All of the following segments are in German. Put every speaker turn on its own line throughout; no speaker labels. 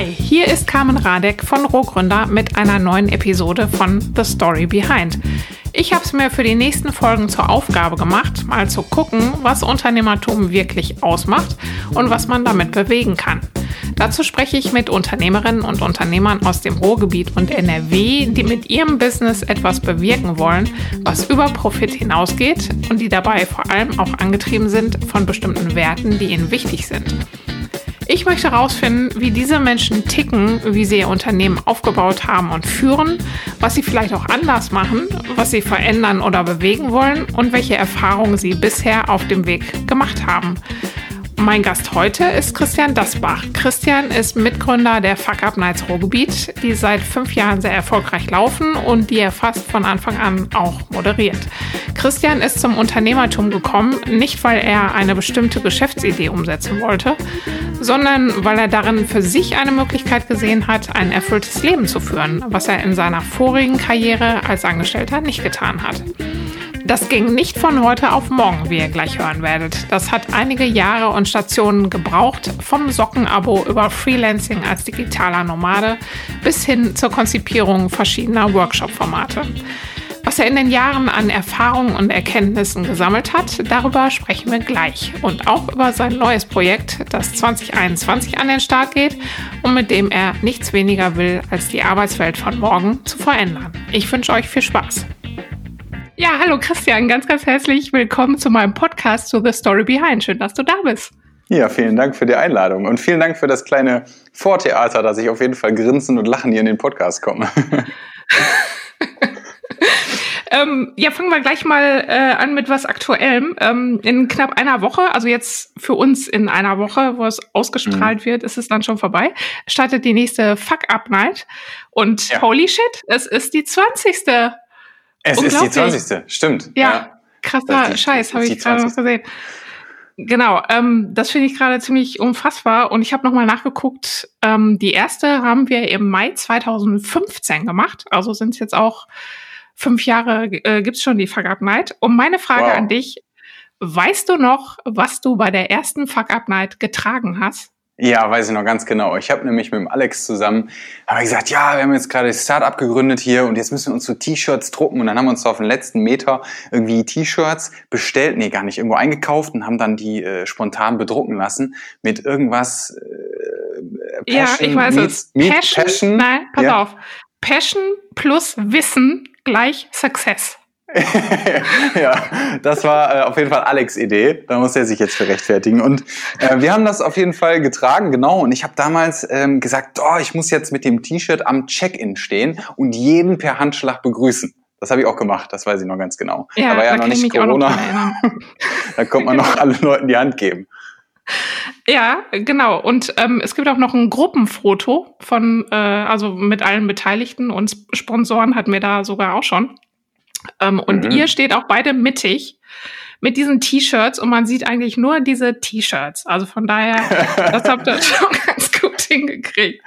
Hi, hier ist Carmen Radek von Rohgründer mit einer neuen Episode von The Story Behind. Ich habe es mir für die nächsten Folgen zur Aufgabe gemacht, mal zu gucken, was Unternehmertum wirklich ausmacht und was man damit bewegen kann. Dazu spreche ich mit Unternehmerinnen und Unternehmern aus dem Ruhrgebiet und NRW, die mit ihrem Business etwas bewirken wollen, was über Profit hinausgeht und die dabei vor allem auch angetrieben sind von bestimmten Werten, die ihnen wichtig sind. Ich möchte herausfinden, wie diese Menschen ticken, wie sie ihr Unternehmen aufgebaut haben und führen, was sie vielleicht auch anders machen, was sie verändern oder bewegen wollen und welche Erfahrungen sie bisher auf dem Weg gemacht haben. Mein Gast heute ist Christian Dasbach. Christian ist Mitgründer der Fuck Up Nights Ruhrgebiet, die seit fünf Jahren sehr erfolgreich laufen und die er fast von Anfang an auch moderiert. Christian ist zum Unternehmertum gekommen, nicht weil er eine bestimmte Geschäftsidee umsetzen wollte, sondern weil er darin für sich eine Möglichkeit gesehen hat, ein erfülltes Leben zu führen, was er in seiner vorigen Karriere als Angestellter nicht getan hat. Das ging nicht von heute auf morgen, wie ihr gleich hören werdet. Das hat einige Jahre und Stationen gebraucht, vom Sockenabo über Freelancing als digitaler Nomade bis hin zur Konzipierung verschiedener Workshop-Formate. Was er in den Jahren an Erfahrungen und Erkenntnissen gesammelt hat, darüber sprechen wir gleich. Und auch über sein neues Projekt, das 2021 an den Start geht und mit dem er nichts weniger will, als die Arbeitswelt von morgen zu verändern. Ich wünsche euch viel Spaß. Ja, hallo Christian, ganz, ganz herzlich willkommen zu meinem Podcast to The Story Behind. Schön, dass du da bist.
Ja, vielen Dank für die Einladung und vielen Dank für das kleine Vortheater, dass ich auf jeden Fall grinsen und lachen hier in den Podcast komme.
ähm, ja, fangen wir gleich mal äh, an mit was Aktuellem. Ähm, in knapp einer Woche, also jetzt für uns in einer Woche, wo es ausgestrahlt mhm. wird, ist es dann schon vorbei, startet die nächste Fuck-Up-Night. Und ja. holy shit, es ist die 20.
Es ist die 20. Stimmt.
Ja, ja. krasser Scheiß, habe ich gerade noch gesehen. Genau, ähm, das finde ich gerade ziemlich unfassbar. Und ich habe nochmal nachgeguckt, ähm, die erste haben wir im Mai 2015 gemacht. Also sind es jetzt auch fünf Jahre, äh, gibt schon die Fuck Up Night. Und meine Frage wow. an dich, weißt du noch, was du bei der ersten Fuck Up Night getragen hast?
Ja, weiß ich noch ganz genau. Ich habe nämlich mit dem Alex zusammen hab gesagt, ja, wir haben jetzt gerade das Startup gegründet hier und jetzt müssen wir uns so T-Shirts drucken und dann haben wir uns so auf den letzten Meter irgendwie T-Shirts bestellt, nee, gar nicht, irgendwo eingekauft und haben dann die äh, spontan bedrucken lassen mit irgendwas
äh, Passion, Ja, ich weiß es. Passion, Passion, nein, pass ja. auf. Passion plus Wissen gleich Success.
ja, das war äh, auf jeden Fall Alex Idee. Da muss er sich jetzt für rechtfertigen. Und äh, wir haben das auf jeden Fall getragen, genau. Und ich habe damals ähm, gesagt, oh, ich muss jetzt mit dem T-Shirt am Check-in stehen und jeden per Handschlag begrüßen. Das habe ich auch gemacht, das weiß ich noch ganz genau. Ja, da war ja noch nicht Corona. da konnte man noch allen Leuten die Hand geben.
Ja, genau. Und ähm, es gibt auch noch ein Gruppenfoto von, äh, also mit allen Beteiligten und Sponsoren hatten wir da sogar auch schon. Ähm, und mhm. ihr steht auch beide mittig mit diesen T-Shirts und man sieht eigentlich nur diese T-Shirts. Also von daher, das habt ihr schon ganz gut hingekriegt.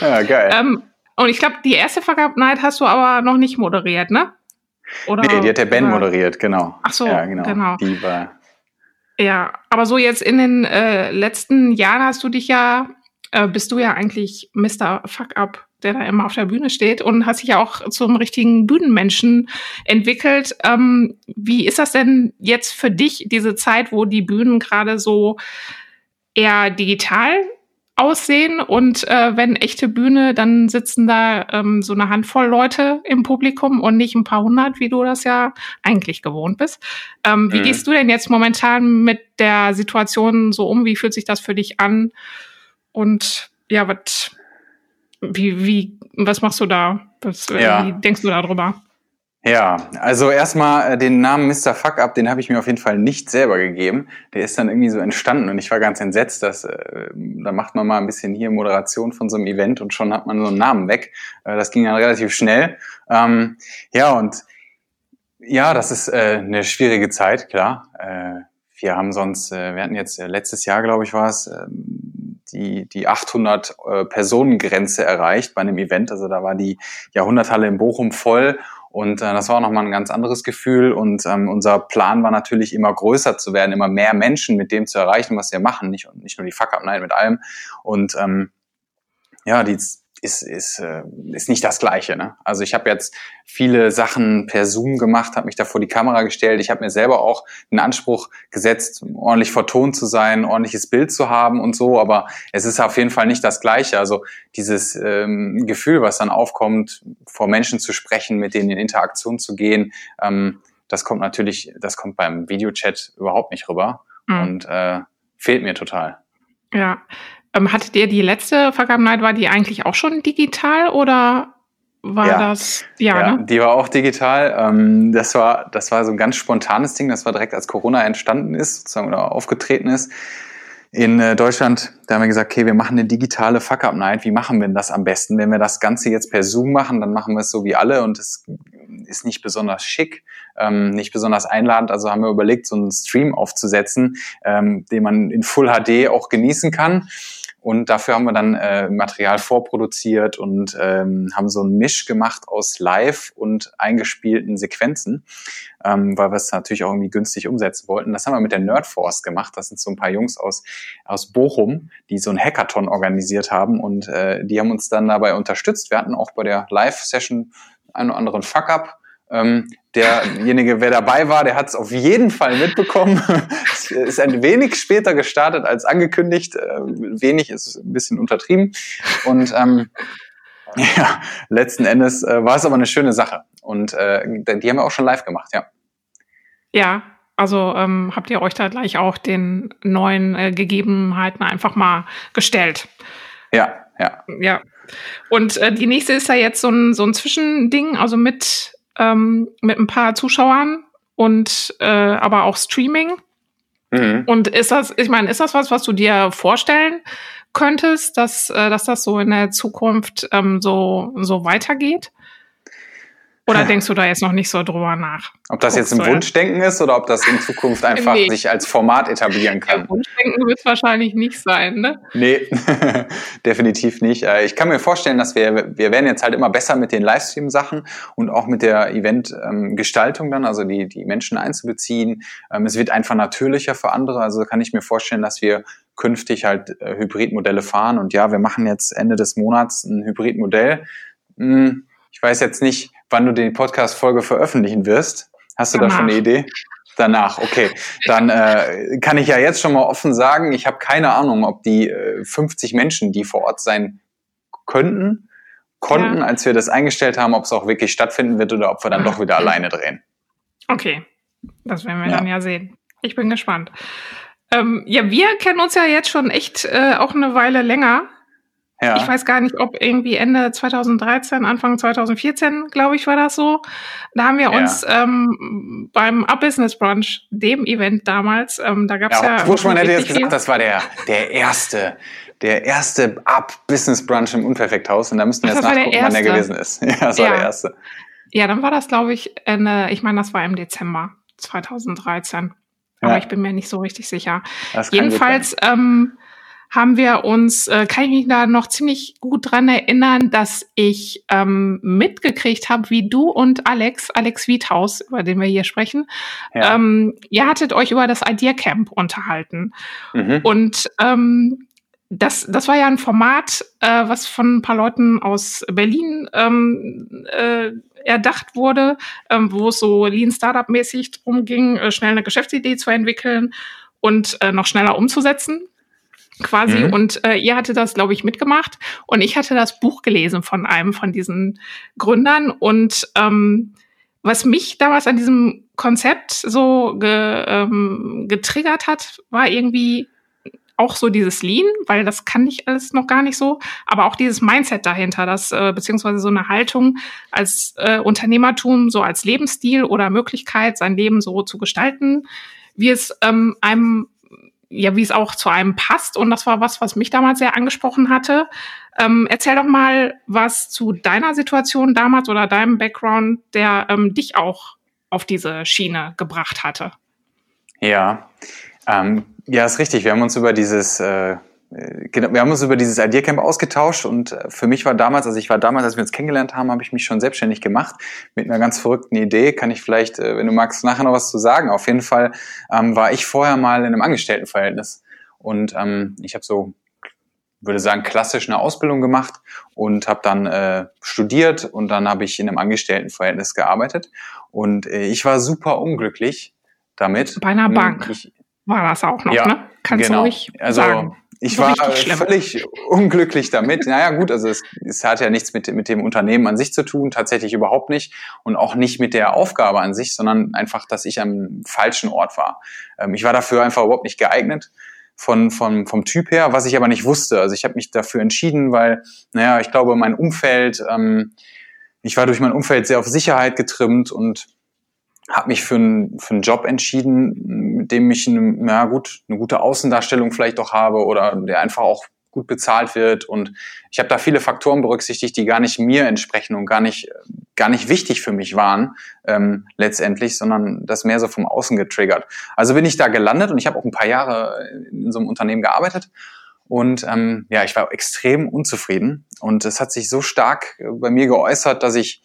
Ja, geil. Ähm,
und ich glaube, die erste Fuck Up Night hast du aber noch nicht moderiert, ne?
Oder, nee, die hat der Ben oder? moderiert, genau.
Ach so, ja, genau. genau. Die war ja, aber so jetzt in den äh, letzten Jahren hast du dich ja, äh, bist du ja eigentlich Mr. Fuck Up der da immer auf der Bühne steht und hat sich ja auch zum richtigen Bühnenmenschen entwickelt. Ähm, wie ist das denn jetzt für dich, diese Zeit, wo die Bühnen gerade so eher digital aussehen und äh, wenn echte Bühne, dann sitzen da ähm, so eine Handvoll Leute im Publikum und nicht ein paar hundert, wie du das ja eigentlich gewohnt bist. Ähm, wie mhm. gehst du denn jetzt momentan mit der Situation so um? Wie fühlt sich das für dich an? Und ja, was wie, wie, was machst du da? Was, äh, ja. Wie denkst du darüber?
Ja, also erstmal äh, den Namen Mr. Fuck Up, den habe ich mir auf jeden Fall nicht selber gegeben. Der ist dann irgendwie so entstanden und ich war ganz entsetzt, dass äh, da macht man mal ein bisschen hier Moderation von so einem Event und schon hat man so einen Namen weg. Äh, das ging dann relativ schnell. Ähm, ja, und ja, das ist äh, eine schwierige Zeit, klar. Äh, wir haben sonst, äh, wir hatten jetzt äh, letztes Jahr, glaube ich, war es, ähm, die, die 800 äh, Personengrenze erreicht bei einem Event. Also da war die Jahrhunderthalle in Bochum voll und äh, das war auch nochmal ein ganz anderes Gefühl. Und ähm, unser Plan war natürlich immer größer zu werden, immer mehr Menschen mit dem zu erreichen, was wir machen. Nicht, nicht nur die Fuck-Up-Night mit allem. Und ähm, ja, die ist, ist, äh, ist nicht das Gleiche. Ne? Also ich habe jetzt viele Sachen per Zoom gemacht, habe mich da vor die Kamera gestellt. Ich habe mir selber auch einen Anspruch gesetzt, ordentlich vertont zu sein, ordentliches Bild zu haben und so. Aber es ist auf jeden Fall nicht das Gleiche. Also dieses ähm, Gefühl, was dann aufkommt, vor Menschen zu sprechen, mit denen in Interaktion zu gehen, ähm, das kommt natürlich, das kommt beim Videochat überhaupt nicht rüber mhm. und äh, fehlt mir total.
Ja, ähm, hattet ihr die letzte Vergangenheit, war die eigentlich auch schon digital oder war ja. das?
Ja, ja ne? die war auch digital. Ähm, das war, das war so ein ganz spontanes Ding. Das war direkt als Corona entstanden ist, sozusagen oder aufgetreten ist in äh, Deutschland. Da haben wir gesagt, okay, wir machen eine digitale Fuck-Up-Night. Wie machen wir denn das am besten? Wenn wir das Ganze jetzt per Zoom machen, dann machen wir es so wie alle und es ist nicht besonders schick, ähm, nicht besonders einladend. Also haben wir überlegt, so einen Stream aufzusetzen, ähm, den man in Full HD auch genießen kann. Und dafür haben wir dann äh, Material vorproduziert und ähm, haben so einen Misch gemacht aus Live und eingespielten Sequenzen, ähm, weil wir es natürlich auch irgendwie günstig umsetzen wollten. Das haben wir mit der Nerdforce gemacht. Das sind so ein paar Jungs aus, aus Bochum, die so ein Hackathon organisiert haben und äh, die haben uns dann dabei unterstützt. Wir hatten auch bei der Live-Session einen oder anderen Fuck-up ähm, derjenige, wer dabei war, der hat es auf jeden Fall mitbekommen. es ist ein wenig später gestartet als angekündigt. Äh, wenig ist ein bisschen untertrieben. Und ähm, ja, letzten Endes äh, war es aber eine schöne Sache. Und äh, die haben wir auch schon live gemacht, ja.
Ja, also ähm, habt ihr euch da gleich auch den neuen äh, Gegebenheiten einfach mal gestellt?
Ja, ja.
Ja. Und äh, die nächste ist ja jetzt so ein, so ein Zwischending, also mit ähm, mit ein paar Zuschauern und äh, aber auch Streaming. Mhm. Und ist das, ich meine, ist das was, was du dir vorstellen könntest, dass, äh, dass das so in der Zukunft ähm, so, so weitergeht? Oder denkst du da jetzt noch nicht so drüber nach?
Ob das jetzt ein Wunschdenken ist oder ob das in Zukunft einfach nee. sich als Format etablieren kann? Ja,
Wunschdenken wird es wahrscheinlich nicht sein, ne?
Nee, definitiv nicht. Äh, ich kann mir vorstellen, dass wir, wir werden jetzt halt immer besser mit den Livestream-Sachen und auch mit der Event-Gestaltung dann, also die, die Menschen einzubeziehen. Ähm, es wird einfach natürlicher für andere. Also kann ich mir vorstellen, dass wir künftig halt äh, Hybridmodelle fahren. Und ja, wir machen jetzt Ende des Monats ein Hybridmodell. Hm, ich weiß jetzt nicht, wann du die Podcast-Folge veröffentlichen wirst. Hast du Danach. da schon eine Idee? Danach, okay. Dann äh, kann ich ja jetzt schon mal offen sagen, ich habe keine Ahnung, ob die äh, 50 Menschen, die vor Ort sein könnten, konnten, ja. als wir das eingestellt haben, ob es auch wirklich stattfinden wird oder ob wir dann doch wieder alleine drehen.
Okay, das werden wir ja. dann ja sehen. Ich bin gespannt. Ähm, ja, wir kennen uns ja jetzt schon echt äh, auch eine Weile länger. Ja. Ich weiß gar nicht, ob irgendwie Ende 2013, Anfang 2014, glaube ich, war das so. Da haben wir ja. uns ähm, beim Up Business Brunch, dem Event damals, ähm, da gab es ja.
ja Buschmann hätte jetzt gesagt, das war der, der erste, der erste Up Business Brunch im Unperfekthaus. Und da müssten wir jetzt nachgucken, wann der gewesen ist. Ja, das war der erste.
Ja, dann war das, glaube ich, Ende, ich meine, das war im Dezember 2013. Aber ich bin mir nicht so richtig sicher. Jedenfalls, ähm, haben wir uns, äh, kann ich mich da noch ziemlich gut dran erinnern, dass ich ähm, mitgekriegt habe, wie du und Alex, Alex Wiethaus, über den wir hier sprechen, ja. ähm, ihr hattet euch über das Idea Camp unterhalten. Mhm. Und ähm, das, das war ja ein Format, äh, was von ein paar Leuten aus Berlin ähm, äh, erdacht wurde, ähm, wo es so Lean Startup mäßig drum ging, äh, schnell eine Geschäftsidee zu entwickeln und äh, noch schneller umzusetzen quasi. Mhm. Und äh, ihr hatte das, glaube ich, mitgemacht. Und ich hatte das Buch gelesen von einem von diesen Gründern. Und ähm, was mich damals an diesem Konzept so ge, ähm, getriggert hat, war irgendwie auch so dieses Lean, weil das kann ich alles noch gar nicht so, aber auch dieses Mindset dahinter, das äh, beziehungsweise so eine Haltung als äh, Unternehmertum, so als Lebensstil oder Möglichkeit, sein Leben so zu gestalten, wie es ähm, einem ja, wie es auch zu einem passt. Und das war was, was mich damals sehr angesprochen hatte. Ähm, erzähl doch mal was zu deiner Situation damals oder deinem Background, der ähm, dich auch auf diese Schiene gebracht hatte.
Ja, ähm, ja, ist richtig. Wir haben uns über dieses äh, genau, wir haben uns über dieses Idea Camp ausgetauscht und äh, für mich war damals, also ich war damals, als wir uns kennengelernt haben, habe ich mich schon selbstständig gemacht mit einer ganz verrückten Idee. Kann ich vielleicht, äh, wenn du magst, nachher noch was zu sagen. Auf jeden Fall ähm, war ich vorher mal in einem Angestelltenverhältnis und ähm, ich habe so würde sagen, klassisch eine Ausbildung gemacht und habe dann äh, studiert und dann habe ich in einem Angestelltenverhältnis gearbeitet. Und äh, ich war super unglücklich damit.
Bei einer Bank ich, war das auch noch,
ja,
ne?
Kannst genau. du ruhig also, sagen. Ich war völlig unglücklich damit. Naja, gut, also es, es hat ja nichts mit, mit dem Unternehmen an sich zu tun, tatsächlich überhaupt nicht. Und auch nicht mit der Aufgabe an sich, sondern einfach, dass ich am falschen Ort war. Ähm, ich war dafür einfach überhaupt nicht geeignet von, von, vom Typ her, was ich aber nicht wusste. Also ich habe mich dafür entschieden, weil, naja, ich glaube, mein Umfeld, ähm, ich war durch mein Umfeld sehr auf Sicherheit getrimmt und habe mich für, ein, für einen Job entschieden, mit dem ich eine, na gut, eine gute Außendarstellung vielleicht auch habe oder der einfach auch gut bezahlt wird. Und ich habe da viele Faktoren berücksichtigt, die gar nicht mir entsprechen und gar nicht, gar nicht wichtig für mich waren ähm, letztendlich, sondern das mehr so vom Außen getriggert. Also bin ich da gelandet und ich habe auch ein paar Jahre in so einem Unternehmen gearbeitet. Und ähm, ja, ich war extrem unzufrieden. Und es hat sich so stark bei mir geäußert, dass ich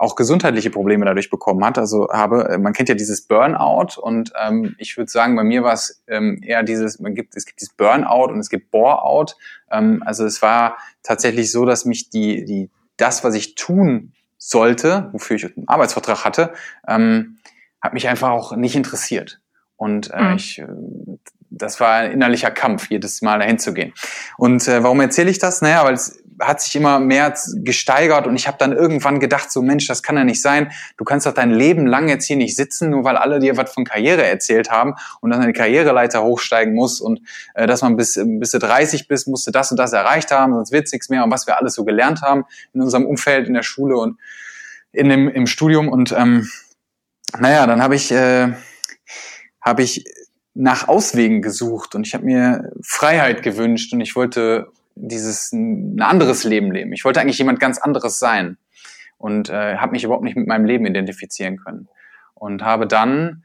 auch gesundheitliche Probleme dadurch bekommen hat. Also habe, äh, man kennt ja dieses Burnout und ähm, ich würde sagen, bei mir war es ähm, eher dieses, man gibt, es gibt dieses Burnout und es gibt Boreout. Ähm, also es war tatsächlich so, dass mich die, die, das, was ich tun sollte, wofür ich einen Arbeitsvertrag hatte, ähm, hat mich einfach auch nicht interessiert. Und äh, mhm. ich, äh, das war ein innerlicher Kampf, jedes Mal dahin zu gehen. Und äh, warum erzähle ich das? Naja, weil es hat sich immer mehr gesteigert und ich habe dann irgendwann gedacht, so Mensch, das kann ja nicht sein. Du kannst doch dein Leben lang jetzt hier nicht sitzen, nur weil alle dir was von Karriere erzählt haben und dann eine Karriereleiter hochsteigen muss und äh, dass man bis, bis du 30 bist, musst du das und das erreicht haben, sonst wird's nichts mehr und was wir alles so gelernt haben in unserem Umfeld, in der Schule und in dem, im Studium und ähm, naja, dann habe ich, äh, hab ich nach Auswegen gesucht und ich habe mir Freiheit gewünscht und ich wollte dieses ein anderes Leben leben. Ich wollte eigentlich jemand ganz anderes sein und äh, habe mich überhaupt nicht mit meinem Leben identifizieren können und habe dann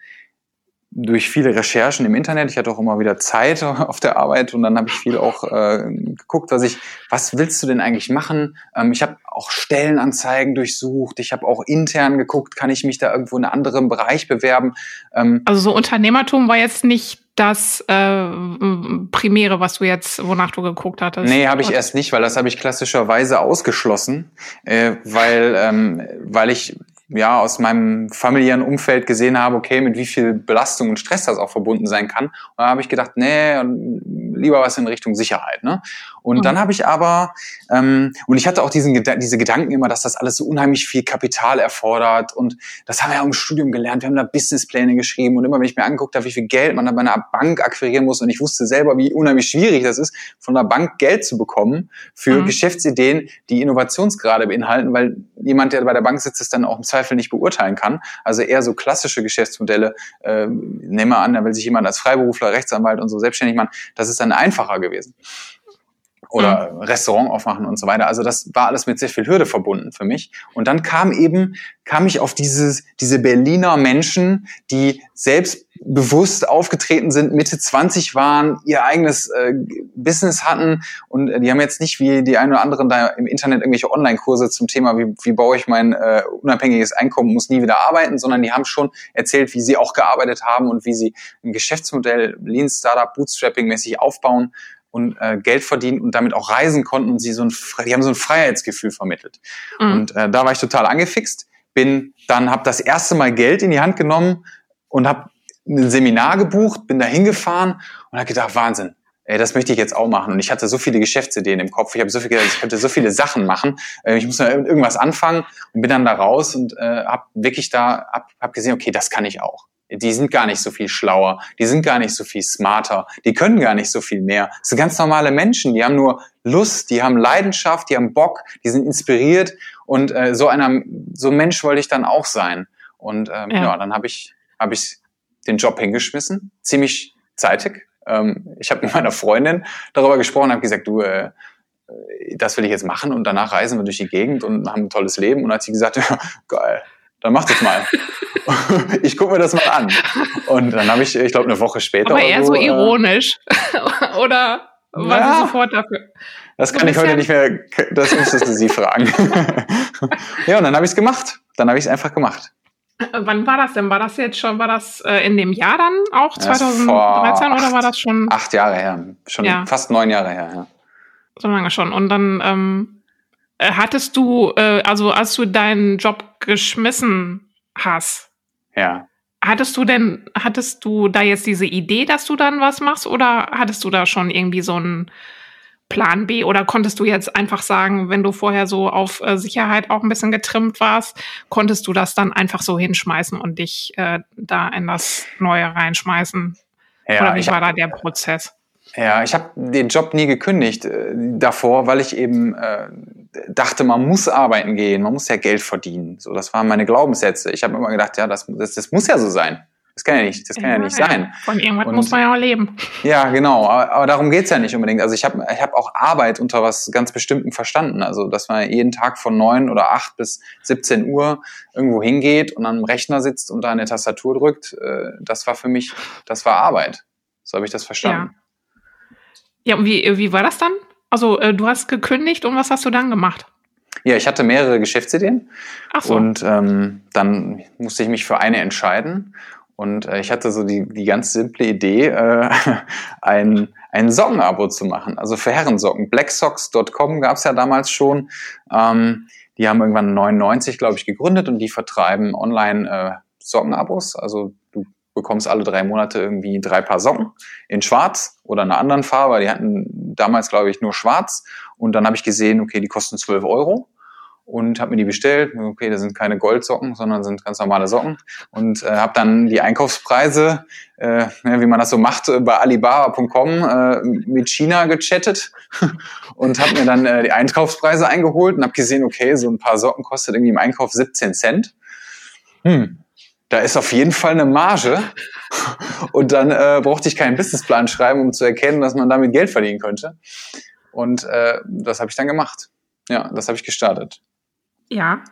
durch viele Recherchen im Internet, ich hatte auch immer wieder Zeit auf der Arbeit und dann habe ich viel auch äh, geguckt, was ich, was willst du denn eigentlich machen? Ähm, ich habe auch Stellenanzeigen durchsucht, ich habe auch intern geguckt, kann ich mich da irgendwo in einem anderen Bereich bewerben?
Ähm, also so Unternehmertum war jetzt nicht das äh, Primäre, was du jetzt, wonach du geguckt hattest?
Nee, habe ich erst nicht, weil das habe ich klassischerweise ausgeschlossen, äh, weil, ähm, weil ich ja aus meinem familiären Umfeld gesehen habe, okay, mit wie viel Belastung und Stress das auch verbunden sein kann. Und da habe ich gedacht, nee, lieber was in Richtung Sicherheit. Ne? Und mhm. dann habe ich aber, ähm, und ich hatte auch diesen, diese Gedanken immer, dass das alles so unheimlich viel Kapital erfordert. Und das haben wir ja im Studium gelernt. Wir haben da Businesspläne geschrieben. Und immer wenn ich mir angeguckt habe, wie viel Geld man da bei einer Bank akquirieren muss, und ich wusste selber, wie unheimlich schwierig das ist, von der Bank Geld zu bekommen für mhm. Geschäftsideen, die Innovationsgrade beinhalten, weil jemand, der bei der Bank sitzt, es dann auch im Zweifel nicht beurteilen kann. Also eher so klassische Geschäftsmodelle, äh, nehmen wir an, da will sich jemand als Freiberufler, Rechtsanwalt und so selbstständig machen. Das ist dann einfacher gewesen oder mhm. Restaurant aufmachen und so weiter. Also das war alles mit sehr viel Hürde verbunden für mich. Und dann kam eben, kam ich auf dieses, diese Berliner Menschen, die selbstbewusst aufgetreten sind, Mitte 20 waren, ihr eigenes äh, Business hatten und äh, die haben jetzt nicht wie die einen oder anderen da im Internet irgendwelche Online-Kurse zum Thema, wie, wie baue ich mein äh, unabhängiges Einkommen, muss nie wieder arbeiten, sondern die haben schon erzählt, wie sie auch gearbeitet haben und wie sie ein Geschäftsmodell Lean Startup Bootstrapping mäßig aufbauen und äh, Geld verdienen und damit auch reisen konnten und sie so ein, die haben so ein Freiheitsgefühl vermittelt. Mhm. Und äh, da war ich total angefixt, bin dann habe das erste Mal Geld in die Hand genommen und habe ein Seminar gebucht, bin da hingefahren und habe gedacht, Wahnsinn, ey, das möchte ich jetzt auch machen. Und ich hatte so viele Geschäftsideen im Kopf. Ich habe so viel, ich könnte so viele Sachen machen. Äh, ich muss irgendwas anfangen und bin dann da raus und äh, habe wirklich da hab, hab gesehen, okay, das kann ich auch die sind gar nicht so viel schlauer, die sind gar nicht so viel smarter, die können gar nicht so viel mehr. Das sind ganz normale Menschen, die haben nur Lust, die haben Leidenschaft, die haben Bock, die sind inspiriert und äh, so einer so ein Mensch wollte ich dann auch sein. Und ähm, ja. ja, dann habe ich habe ich den Job hingeschmissen, ziemlich zeitig. Ähm, ich habe mit meiner Freundin darüber gesprochen, habe gesagt, du äh, das will ich jetzt machen und danach reisen wir durch die Gegend und haben ein tolles Leben. Und hat sie gesagt, ja, geil, dann mach das mal. ich gucke mir das mal an. Und dann habe ich, ich glaube, eine Woche später.
Aber eher so, so äh, ironisch. Oder war ja, sie sofort dafür?
Das kann ich heute nicht mehr, das müsstest du sie fragen. ja, und dann habe ich es gemacht. Dann habe ich es einfach gemacht.
Wann war das denn? War das jetzt schon, war das äh, in dem Jahr dann auch, 2013 oder war das schon?
Acht Jahre her. Schon ja. fast neun Jahre her, ja.
So lange schon. Und dann ähm, äh, hattest du, äh, also als du deinen Job geschmissen hast,
ja.
Hattest du denn, hattest du da jetzt diese Idee, dass du dann was machst oder hattest du da schon irgendwie so einen Plan B oder konntest du jetzt einfach sagen, wenn du vorher so auf äh, Sicherheit auch ein bisschen getrimmt warst, konntest du das dann einfach so hinschmeißen und dich äh, da in das Neue reinschmeißen? Ja, oder wie war da der Prozess?
Ja, ich habe den Job nie gekündigt äh, davor, weil ich eben äh, dachte, man muss arbeiten gehen, man muss ja Geld verdienen. So, das waren meine Glaubenssätze. Ich habe immer gedacht, ja, das, das, das muss ja so sein. Das kann ja nicht, das kann ja, ja nicht sein.
Von irgendwas und, muss man ja auch leben.
Ja, genau. Aber, aber darum geht's ja nicht unbedingt. Also ich habe ich hab auch Arbeit unter was ganz Bestimmten verstanden. Also dass man jeden Tag von neun oder acht bis 17 Uhr irgendwo hingeht und am Rechner sitzt und da eine Tastatur drückt, äh, das war für mich, das war Arbeit. So habe ich das verstanden.
Ja. Ja, und wie, wie war das dann? Also, äh, du hast gekündigt und was hast du dann gemacht?
Ja, ich hatte mehrere Geschäftsideen. Ach so. Und ähm, dann musste ich mich für eine entscheiden. Und äh, ich hatte so die, die ganz simple Idee, äh, ein, ein Sockenabo zu machen. Also für Herrensocken. Blacksocks.com gab es ja damals schon. Ähm, die haben irgendwann 99, glaube ich, gegründet und die vertreiben online äh, Sockenabos. Also bekommst alle drei Monate irgendwie drei Paar Socken in Schwarz oder einer anderen Farbe. Die hatten damals, glaube ich, nur Schwarz. Und dann habe ich gesehen, okay, die kosten 12 Euro und habe mir die bestellt. Okay, das sind keine Goldsocken, sondern sind ganz normale Socken und äh, habe dann die Einkaufspreise, äh, wie man das so macht, äh, bei Alibaba.com äh, mit China gechattet und habe mir dann äh, die Einkaufspreise eingeholt und habe gesehen, okay, so ein paar Socken kostet irgendwie im Einkauf 17 Cent. Hm, da ist auf jeden Fall eine Marge. Und dann äh, brauchte ich keinen Businessplan schreiben, um zu erkennen, dass man damit Geld verdienen könnte. Und äh, das habe ich dann gemacht. Ja, das habe ich gestartet.
Ja.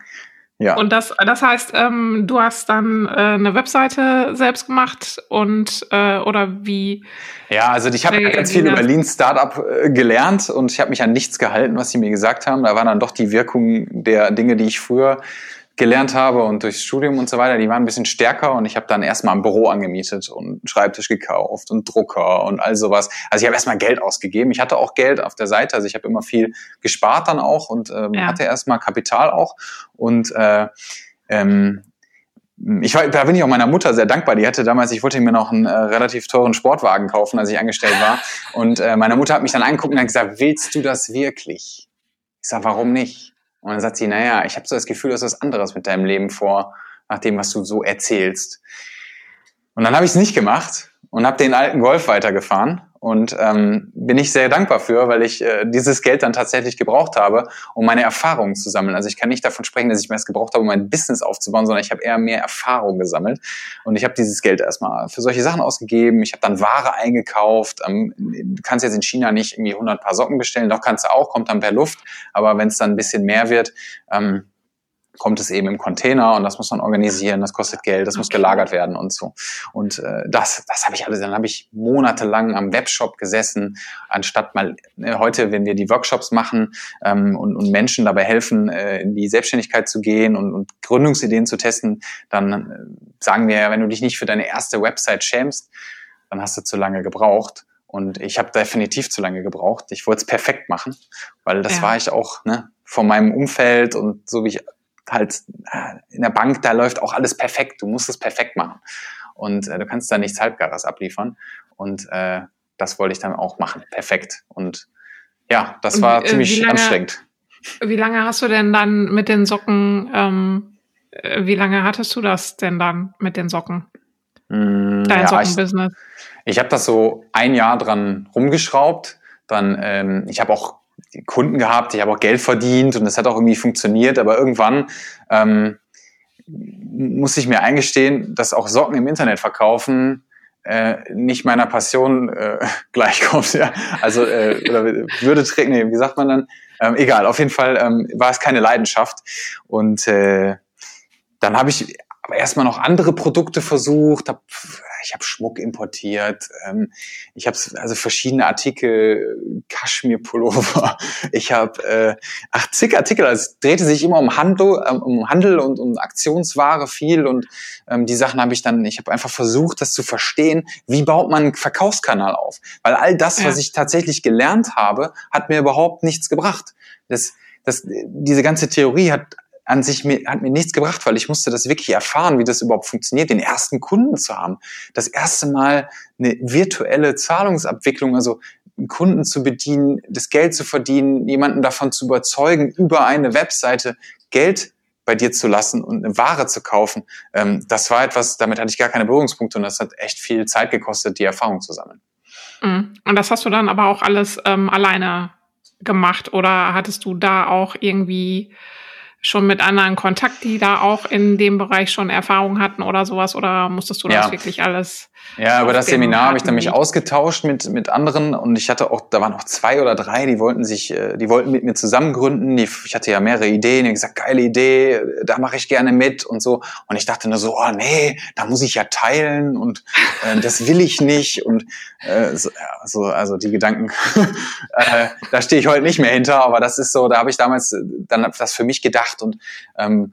Ja. Und das, das heißt, ähm, du hast dann äh, eine Webseite selbst gemacht und äh, oder wie?
Ja, also ich habe ganz viel über Lean Startup äh, gelernt und ich habe mich an nichts gehalten, was sie mir gesagt haben. Da waren dann doch die Wirkungen der Dinge, die ich früher gelernt habe und durchs Studium und so weiter, die waren ein bisschen stärker und ich habe dann erstmal ein Büro angemietet und einen Schreibtisch gekauft und Drucker und all sowas. Also ich habe erstmal Geld ausgegeben. Ich hatte auch Geld auf der Seite, also ich habe immer viel gespart dann auch und ähm, ja. hatte erstmal Kapital auch und äh, ähm, ich war, da bin ich auch meiner Mutter sehr dankbar. Die hatte damals, ich wollte mir noch einen äh, relativ teuren Sportwagen kaufen, als ich angestellt war. Und äh, meine Mutter hat mich dann angeguckt und hat gesagt, willst du das wirklich? Ich sag, warum nicht? Und dann sagt sie, naja, ich habe so das Gefühl, du hast was anderes mit deinem Leben vor, nach dem, was du so erzählst. Und dann habe ich es nicht gemacht und habe den alten Golf weitergefahren und ähm, bin ich sehr dankbar für, weil ich äh, dieses Geld dann tatsächlich gebraucht habe, um meine Erfahrungen zu sammeln. Also ich kann nicht davon sprechen, dass ich mir das gebraucht habe, um mein Business aufzubauen, sondern ich habe eher mehr Erfahrung gesammelt. Und ich habe dieses Geld erstmal für solche Sachen ausgegeben. Ich habe dann Ware eingekauft. Ähm, du kannst jetzt in China nicht irgendwie 100 Paar Socken bestellen. Doch kannst du auch, kommt dann per Luft. Aber wenn es dann ein bisschen mehr wird, ähm, kommt es eben im Container und das muss man organisieren, das kostet Geld, das muss gelagert werden und so. Und äh, das, das habe ich alles. Dann habe ich monatelang am Webshop gesessen, anstatt mal äh, heute, wenn wir die Workshops machen ähm, und, und Menschen dabei helfen, äh, in die Selbstständigkeit zu gehen und, und Gründungsideen zu testen, dann äh, sagen wir ja, wenn du dich nicht für deine erste Website schämst, dann hast du zu lange gebraucht. Und ich habe definitiv zu lange gebraucht. Ich wollte es perfekt machen, weil das ja. war ich auch ne, von meinem Umfeld und so wie ich halt äh, in der Bank, da läuft auch alles perfekt. Du musst es perfekt machen. Und äh, du kannst da nichts Halbgares abliefern. Und äh, das wollte ich dann auch machen. Perfekt. Und ja, das war Und, äh, ziemlich lange, anstrengend.
Wie lange hast du denn dann mit den Socken, ähm, äh, wie lange hattest du das denn dann mit den Socken?
Mm, Dein ja, Sockenbusiness? Ich, ich habe das so ein Jahr dran rumgeschraubt. Dann, ähm, ich habe auch Kunden gehabt, ich habe auch Geld verdient und es hat auch irgendwie funktioniert, aber irgendwann ähm, muss ich mir eingestehen, dass auch Socken im Internet verkaufen äh, nicht meiner Passion äh, gleichkommt. Ja? Also äh, oder würde trägt, nee, wie sagt man dann? Ähm, egal, auf jeden Fall ähm, war es keine Leidenschaft und äh, dann habe ich aber erstmal noch andere Produkte versucht, hab, ich habe Schmuck importiert, ähm, ich habe also verschiedene Artikel, Kaschmir-Pullover, ich habe äh, ach zig Artikel, also es drehte sich immer um Handel, ähm, um Handel und um Aktionsware viel und ähm, die Sachen habe ich dann, ich habe einfach versucht, das zu verstehen, wie baut man einen Verkaufskanal auf, weil all das, ja. was ich tatsächlich gelernt habe, hat mir überhaupt nichts gebracht. Das, das, diese ganze Theorie hat an sich mir, hat mir nichts gebracht, weil ich musste das wirklich erfahren, wie das überhaupt funktioniert, den ersten Kunden zu haben. Das erste Mal eine virtuelle Zahlungsabwicklung, also einen Kunden zu bedienen, das Geld zu verdienen, jemanden davon zu überzeugen, über eine Webseite Geld bei dir zu lassen und eine Ware zu kaufen. Ähm, das war etwas, damit hatte ich gar keine Berührungspunkte und das hat echt viel Zeit gekostet, die Erfahrung zu sammeln.
Mhm. Und das hast du dann aber auch alles ähm, alleine gemacht oder hattest du da auch irgendwie schon mit anderen Kontakt, die da auch in dem Bereich schon Erfahrung hatten oder sowas? Oder musstest du das wirklich alles?
Ja, über das Seminar habe ich dann mich ausgetauscht mit, mit anderen und ich hatte auch, da waren auch zwei oder drei, die wollten sich, äh, die wollten mit mir zusammen gründen. Ich hatte ja mehrere Ideen, ich habe gesagt, geile Idee, da mache ich gerne mit und so. Und ich dachte nur so, oh nee, da muss ich ja teilen und äh, das will ich nicht. Und äh, so, also, also die Gedanken, äh, da stehe ich heute nicht mehr hinter, aber das ist so, da habe ich damals äh, dann das für mich gedacht gemacht und ähm,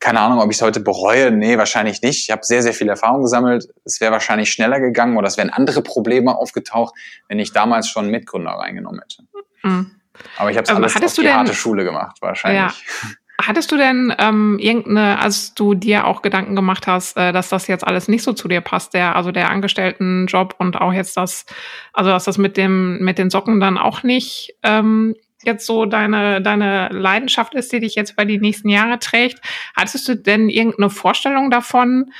keine Ahnung, ob ich es heute bereue. Nee, wahrscheinlich nicht. Ich habe sehr, sehr viel Erfahrung gesammelt. Es wäre wahrscheinlich schneller gegangen oder es wären andere Probleme aufgetaucht, wenn ich damals schon Mitgründer reingenommen hätte. Mhm. Aber ich habe es ähm, alles auf die denn, harte Schule gemacht, wahrscheinlich.
Ja. Hattest du denn ähm, irgendeine, als du dir auch Gedanken gemacht hast, äh, dass das jetzt alles nicht so zu dir passt, der, also der Angestelltenjob und auch jetzt das, also dass das mit dem, mit den Socken dann auch nicht ähm, jetzt so deine, deine Leidenschaft ist, die dich jetzt bei die nächsten Jahre trägt. Hattest du denn irgendeine Vorstellung davon,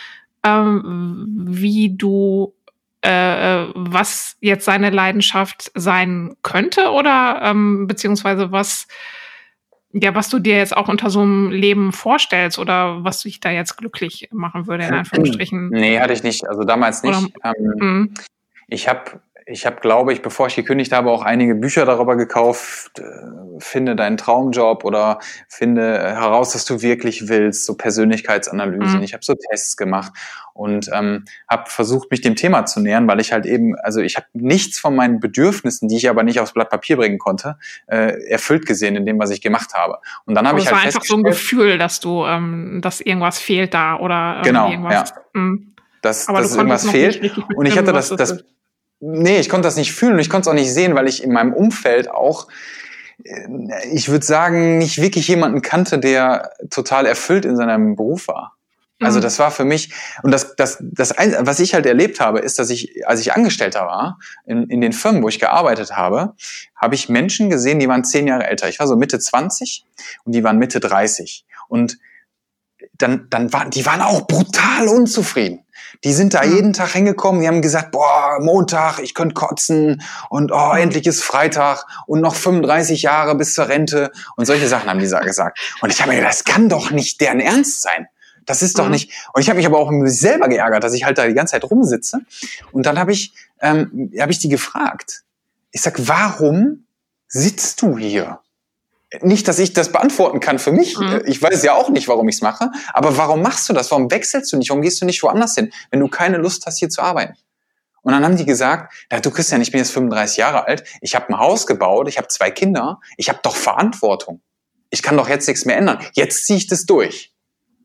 ähm, wie du äh, was jetzt seine Leidenschaft sein könnte oder ähm, beziehungsweise was ja, was du dir jetzt auch unter so einem Leben vorstellst oder was dich da jetzt glücklich machen würde, in Anführungsstrichen?
Nee, hatte ich nicht. Also damals nicht. Oder, ähm, mhm. ich habe ich habe, glaube ich, bevor ich gekündigt habe, auch einige Bücher darüber gekauft. Äh, finde deinen Traumjob oder finde heraus, was du wirklich willst, so Persönlichkeitsanalysen. Mhm. Ich habe so Tests gemacht und ähm, habe versucht, mich dem Thema zu nähern, weil ich halt eben, also ich habe nichts von meinen Bedürfnissen, die ich aber nicht aufs Blatt Papier bringen konnte, äh, erfüllt gesehen in dem, was ich gemacht habe. Und dann habe ich halt
war einfach so ein Gefühl, dass du, ähm, dass irgendwas fehlt da oder
ähm, genau,
irgendwas.
Ja. Mh. Dass, dass irgendwas fehlt. Und ich hatte das, das, nee, ich konnte das nicht fühlen und ich konnte es auch nicht sehen, weil ich in meinem Umfeld auch, äh, ich würde sagen, nicht wirklich jemanden kannte, der total erfüllt in seinem Beruf war. Also mhm. das war für mich, und das, das, das, was ich halt erlebt habe, ist, dass ich, als ich Angestellter war, in, in den Firmen, wo ich gearbeitet habe, habe ich Menschen gesehen, die waren zehn Jahre älter. Ich war so Mitte 20 und die waren Mitte 30. Und dann, dann waren, die waren auch brutal unzufrieden. Die sind da mhm. jeden Tag hingekommen, die haben gesagt, boah, Montag, ich könnte kotzen und oh, endlich ist Freitag und noch 35 Jahre bis zur Rente und solche Sachen haben die da gesagt. Und ich habe mir gedacht, das kann doch nicht deren Ernst sein. Das ist doch mhm. nicht. Und ich habe mich aber auch selber geärgert, dass ich halt da die ganze Zeit rumsitze. Und dann habe ich, ähm, hab ich die gefragt. Ich sag, warum sitzt du hier? Nicht, dass ich das beantworten kann für mich. Mhm. Ich weiß ja auch nicht, warum ich es mache. Aber warum machst du das? Warum wechselst du nicht? Warum gehst du nicht woanders hin, wenn du keine Lust hast, hier zu arbeiten? Und dann haben die gesagt, ja, du Christian, ich bin jetzt 35 Jahre alt, ich habe ein Haus gebaut, ich habe zwei Kinder, ich habe doch Verantwortung. Ich kann doch jetzt nichts mehr ändern. Jetzt ziehe ich das durch.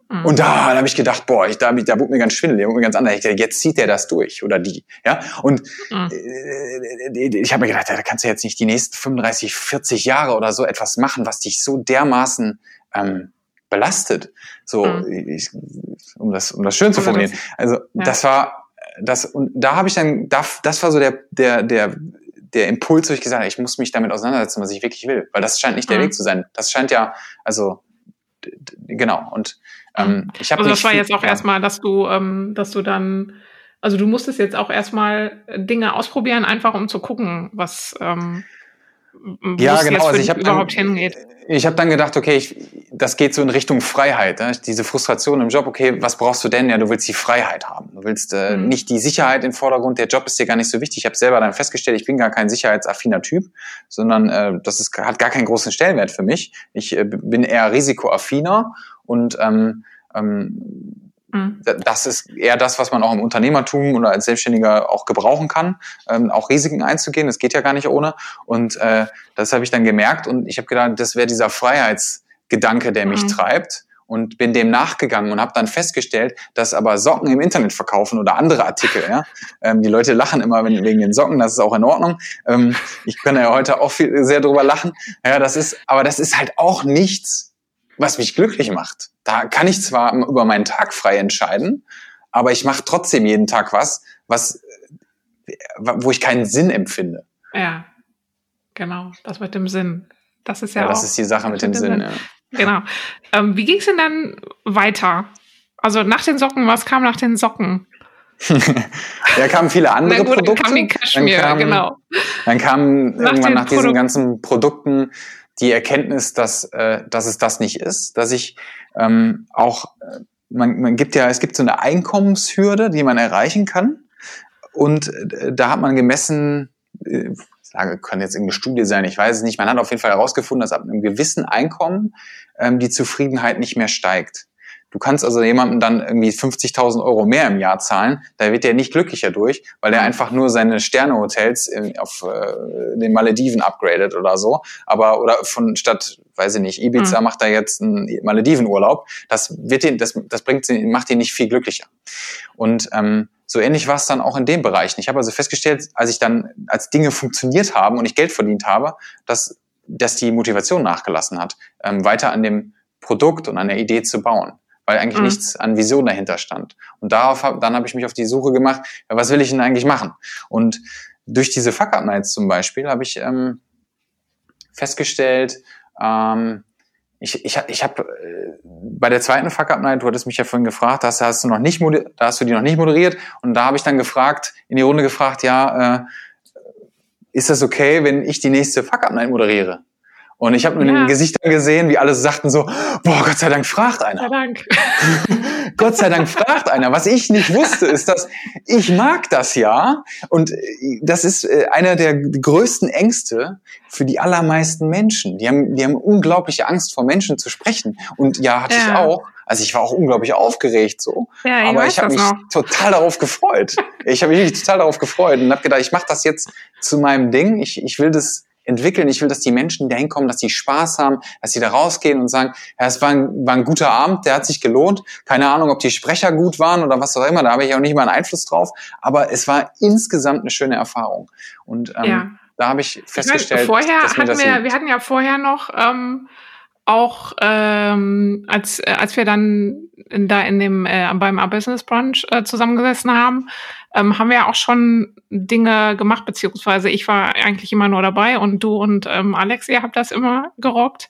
Mhm. Und da, da habe ich gedacht, boah, ich, da, da wurde mir ganz schwindelig, wurde mir ganz anders. Ich dachte, jetzt zieht der das durch oder die. Ja. Und mhm. äh, ich habe mir gedacht, ja, da kannst du jetzt nicht die nächsten 35, 40 Jahre oder so etwas machen, was dich so dermaßen ähm, belastet. So, mhm. ich, um das, um das schön zu formulieren. Also ja. das war das und da habe ich dann, da, das war so der, der, der, der Impuls, wo ich gesagt habe, ich muss mich damit auseinandersetzen, was ich wirklich will, weil das scheint nicht der mhm. Weg zu sein. Das scheint ja, also genau und
ähm, ich also das war jetzt auch erstmal, dass du, ähm, dass du dann, also du musstest jetzt auch erstmal Dinge ausprobieren, einfach um zu gucken, was ähm,
ja, genau. also ich habe überhaupt dann, hingeht. Ich habe dann gedacht, okay, ich, das geht so in Richtung Freiheit. Ne? Diese Frustration im Job, okay, was brauchst du denn? Ja, du willst die Freiheit haben. Du willst äh, mhm. nicht die Sicherheit im Vordergrund. Der Job ist dir gar nicht so wichtig. Ich habe selber dann festgestellt, ich bin gar kein sicherheitsaffiner Typ, sondern äh, das ist, hat gar keinen großen Stellenwert für mich. Ich äh, bin eher risikoaffiner und ähm, ähm, Mhm. Das ist eher das, was man auch im Unternehmertum oder als Selbstständiger auch gebrauchen kann, ähm, auch Risiken einzugehen. Das geht ja gar nicht ohne. Und äh, das habe ich dann gemerkt und ich habe gedacht, das wäre dieser Freiheitsgedanke, der mich mhm. treibt und bin dem nachgegangen und habe dann festgestellt, dass aber Socken im Internet verkaufen oder andere Artikel. Ja? Ähm, die Leute lachen immer wegen den Socken, das ist auch in Ordnung. Ähm, ich kann ja heute auch viel, sehr drüber lachen. Ja, das ist, aber das ist halt auch nichts, was mich glücklich macht. Da kann ich zwar über meinen Tag frei entscheiden, aber ich mache trotzdem jeden Tag was, was, wo ich keinen Sinn empfinde.
Ja, genau, das mit dem Sinn. Das ist ja, ja
das ist die Sache mit dem Sinn. Sinn. Ja.
Genau. Ähm, wie ging es denn dann weiter? Also nach den Socken, was kam nach den Socken?
da kamen viele andere gut, Produkte.
Dann kam die Kaschmir, dann kam, genau.
Dann kam nach irgendwann nach diesen Produk ganzen Produkten die Erkenntnis, dass, äh, dass es das nicht ist, dass ich ähm, auch, äh, man, man gibt ja, es gibt so eine Einkommenshürde, die man erreichen kann. Und äh, da hat man gemessen, äh, sage, kann jetzt irgendeine Studie sein, ich weiß es nicht, man hat auf jeden Fall herausgefunden, dass ab einem gewissen Einkommen ähm, die Zufriedenheit nicht mehr steigt. Du kannst also jemandem dann irgendwie 50.000 Euro mehr im Jahr zahlen, da wird der nicht glücklicher durch, weil er einfach nur seine Sternehotels auf äh, den Malediven upgradet oder so. Aber oder von statt, weiß ich nicht, Ibiza mhm. macht er jetzt einen Maledivenurlaub. Das wird ihn, das, das bringt, macht ihn nicht viel glücklicher. Und ähm, so ähnlich war es dann auch in dem Bereich. Ich habe also festgestellt, als ich dann, als Dinge funktioniert haben und ich Geld verdient habe, dass, dass die Motivation nachgelassen hat, ähm, weiter an dem Produkt und an der Idee zu bauen weil eigentlich mhm. nichts an Vision dahinter stand. Und darauf hab, dann habe ich mich auf die Suche gemacht, ja, was will ich denn eigentlich machen? Und durch diese Fuck-Up-Nights zum Beispiel habe ich ähm, festgestellt, ähm, ich, ich, ich habe äh, bei der zweiten Fuck-Up-Night, du hattest mich ja vorhin gefragt, hast, hast du noch nicht da hast du die noch nicht moderiert und da habe ich dann gefragt, in die Runde gefragt, ja, äh, ist das okay, wenn ich die nächste Fuck-Up-Night moderiere? Und ich habe nur ja. in den Gesichtern gesehen, wie alle sagten so, boah, Gott sei Dank fragt einer. Gott sei Dank. Gott sei Dank fragt einer. Was ich nicht wusste, ist, dass ich mag das ja. Und äh, das ist äh, einer der größten Ängste für die allermeisten Menschen. Die haben, die haben unglaubliche Angst vor Menschen zu sprechen. Und ja, hatte ja. ich auch. Also ich war auch unglaublich aufgeregt so, ja, ich aber ich habe mich noch. total darauf gefreut. Ich habe mich total darauf gefreut und habe gedacht, ich mache das jetzt zu meinem Ding. Ich, ich will das entwickeln. Ich will, dass die Menschen da hinkommen, dass sie Spaß haben, dass sie da rausgehen und sagen, ja, es war ein, war ein guter Abend, der hat sich gelohnt. Keine Ahnung, ob die Sprecher gut waren oder was auch immer, da habe ich auch nicht mal einen Einfluss drauf. Aber es war insgesamt eine schöne Erfahrung. Und ähm, ja. da habe ich festgestellt,
ich meine, vorher dass hatten das wir, wir hatten ja vorher noch ähm, auch ähm, als äh, als wir dann in, da in dem äh, beim Business Brunch äh, zusammengesessen haben, ähm, haben wir auch schon Dinge gemacht, beziehungsweise ich war eigentlich immer nur dabei und du und ähm, Alex, ihr habt das immer gerockt,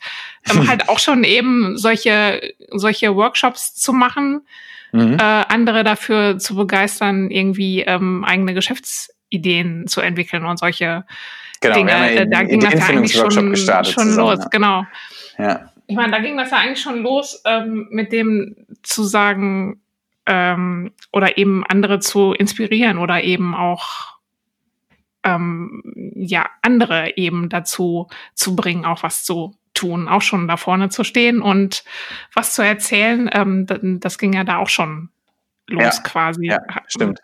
ähm, halt auch schon eben solche solche Workshops zu machen, mhm. äh, andere dafür zu begeistern, irgendwie ähm, eigene Geschäftsideen zu entwickeln und solche genau, Dinge. Ja äh, da ging das ja eigentlich schon, schon zusammen, los, ja. genau. Ja. Ich meine, da ging das ja eigentlich schon los ähm, mit dem zu sagen ähm, oder eben andere zu inspirieren oder eben auch ähm, ja andere eben dazu zu bringen, auch was zu tun, auch schon da vorne zu stehen und was zu erzählen. Ähm, das ging ja da auch schon los ja, quasi.
Ja, stimmt.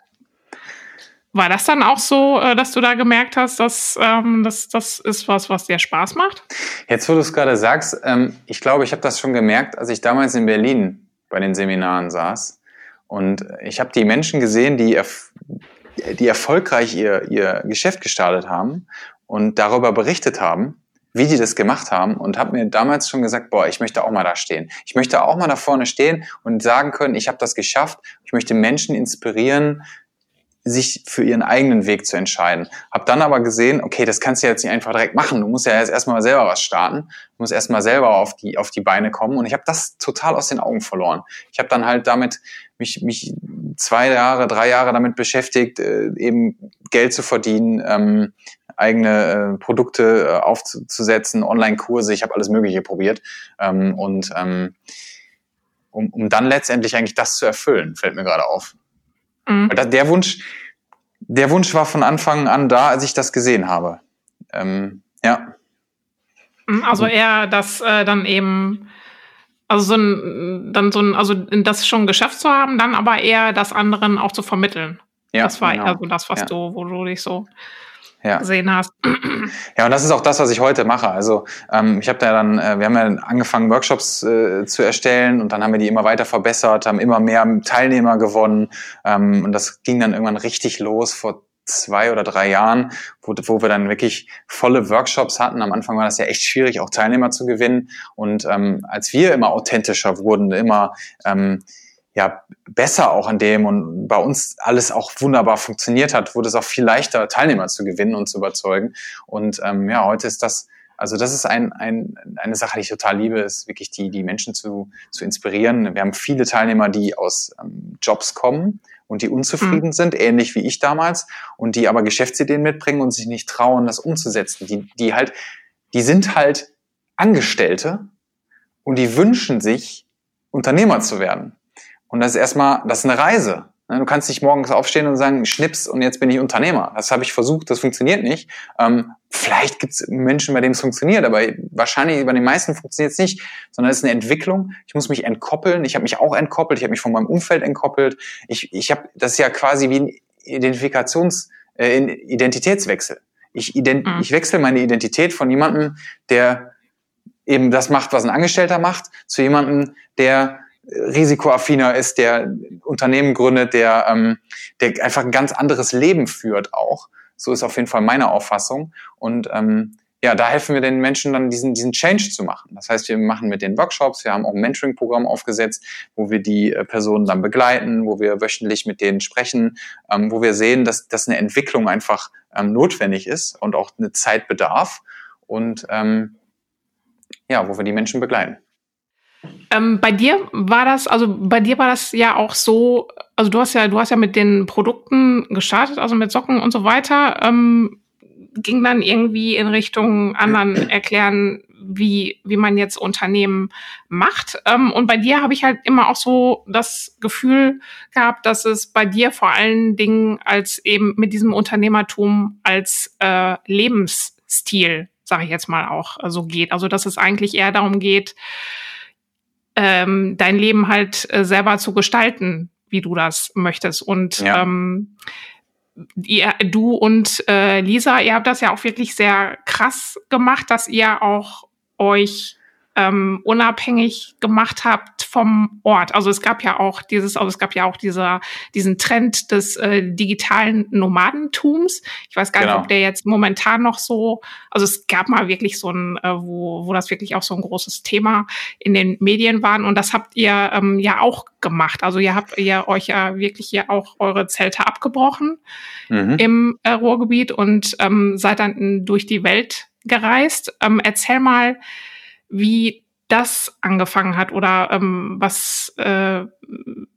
War das dann auch so, äh, dass du da gemerkt hast, dass ähm, das, das ist was, was dir Spaß macht?
Jetzt, wo du es gerade sagst, ähm, ich glaube, ich habe das schon gemerkt, als ich damals in Berlin bei den Seminaren saß. Und ich habe die Menschen gesehen, die, erf die erfolgreich ihr, ihr Geschäft gestartet haben und darüber berichtet haben, wie die das gemacht haben und habe mir damals schon gesagt, boah, ich möchte auch mal da stehen. Ich möchte auch mal da vorne stehen und sagen können, ich habe das geschafft. Ich möchte Menschen inspirieren, sich für ihren eigenen Weg zu entscheiden. Hab dann aber gesehen, okay, das kannst du jetzt nicht einfach direkt machen. Du musst ja jetzt erstmal selber was starten. Du musst erstmal selber auf die, auf die Beine kommen. Und ich habe das total aus den Augen verloren. Ich habe dann halt damit mich, mich zwei Jahre, drei Jahre damit beschäftigt, äh, eben Geld zu verdienen, ähm, eigene äh, Produkte äh, aufzusetzen, Online-Kurse. Ich habe alles Mögliche probiert. Ähm, und ähm, um, um dann letztendlich eigentlich das zu erfüllen, fällt mir gerade auf. Mhm. Der Wunsch, der Wunsch war von Anfang an da, als ich das gesehen habe. Ähm, ja.
Mhm, also eher, dass äh, dann eben Also so ein, dann so ein, also das schon geschafft zu haben, dann aber eher das anderen auch zu vermitteln. Ja, das war genau. eher so das, was ja. du, wo du dich so ja. gesehen hast.
Ja, und das ist auch das, was ich heute mache. Also ähm, ich habe da dann, äh, wir haben ja angefangen, Workshops äh, zu erstellen und dann haben wir die immer weiter verbessert, haben immer mehr Teilnehmer gewonnen ähm, und das ging dann irgendwann richtig los vor zwei oder drei Jahren, wo, wo wir dann wirklich volle Workshops hatten. Am Anfang war das ja echt schwierig, auch Teilnehmer zu gewinnen. Und ähm, als wir immer authentischer wurden, immer ähm, ja besser auch an dem und bei uns alles auch wunderbar funktioniert hat, wurde es auch viel leichter, Teilnehmer zu gewinnen und zu überzeugen. Und ähm, ja, heute ist das, also das ist ein, ein, eine Sache, die ich total liebe, ist wirklich die, die Menschen zu, zu inspirieren. Wir haben viele Teilnehmer, die aus ähm, Jobs kommen und die unzufrieden mhm. sind, ähnlich wie ich damals, und die aber Geschäftsideen mitbringen und sich nicht trauen, das umzusetzen. Die, die halt, die sind halt Angestellte und die wünschen sich, Unternehmer zu werden. Und das ist erstmal, das ist eine Reise. Ne, du kannst nicht morgens aufstehen und sagen, schnips und jetzt bin ich Unternehmer. Das habe ich versucht, das funktioniert nicht. Ähm, vielleicht gibt es Menschen, bei denen es funktioniert, aber wahrscheinlich bei den meisten funktioniert es nicht, sondern es ist eine Entwicklung. Ich muss mich entkoppeln. Ich habe mich auch entkoppelt. Ich habe mich von meinem Umfeld entkoppelt. Ich, ich habe, das ist ja quasi wie ein Identifikations, äh, Identitätswechsel. Ich, ident, mhm. ich wechsle meine Identität von jemandem, der eben das macht, was ein Angestellter macht, zu jemandem, der risikoaffiner ist, der Unternehmen gründet, der, ähm, der einfach ein ganz anderes Leben führt auch. So ist auf jeden Fall meine Auffassung. Und ähm, ja, da helfen wir den Menschen dann, diesen, diesen Change zu machen. Das heißt, wir machen mit den Workshops, wir haben auch ein Mentoring-Programm aufgesetzt, wo wir die äh, Personen dann begleiten, wo wir wöchentlich mit denen sprechen, ähm, wo wir sehen, dass, dass eine Entwicklung einfach ähm, notwendig ist und auch eine Zeit bedarf. Und ähm, ja, wo wir die Menschen begleiten.
Ähm, bei dir war das, also bei dir war das ja auch so, also du hast ja, du hast ja mit den Produkten gestartet, also mit Socken und so weiter, ähm, ging dann irgendwie in Richtung anderen erklären, wie, wie man jetzt Unternehmen macht. Ähm, und bei dir habe ich halt immer auch so das Gefühl gehabt, dass es bei dir vor allen Dingen als eben mit diesem Unternehmertum als äh, Lebensstil, sage ich jetzt mal auch, so also geht. Also dass es eigentlich eher darum geht, ähm, dein Leben halt äh, selber zu gestalten, wie du das möchtest. Und ja. ähm, ihr, du und äh, Lisa, ihr habt das ja auch wirklich sehr krass gemacht, dass ihr auch euch ähm, unabhängig gemacht habt vom Ort. Also es gab ja auch dieses, also es gab ja auch dieser, diesen Trend des äh, digitalen Nomadentums. Ich weiß gar genau. nicht, ob der jetzt momentan noch so, also es gab mal wirklich so ein, äh, wo, wo das wirklich auch so ein großes Thema in den Medien war. Und das habt ihr ähm, ja auch gemacht. Also ihr habt ihr euch ja wirklich hier auch eure Zelte abgebrochen mhm. im äh, Ruhrgebiet und ähm, seid dann durch die Welt gereist. Ähm, erzähl mal, wie das angefangen hat oder ähm, was, äh,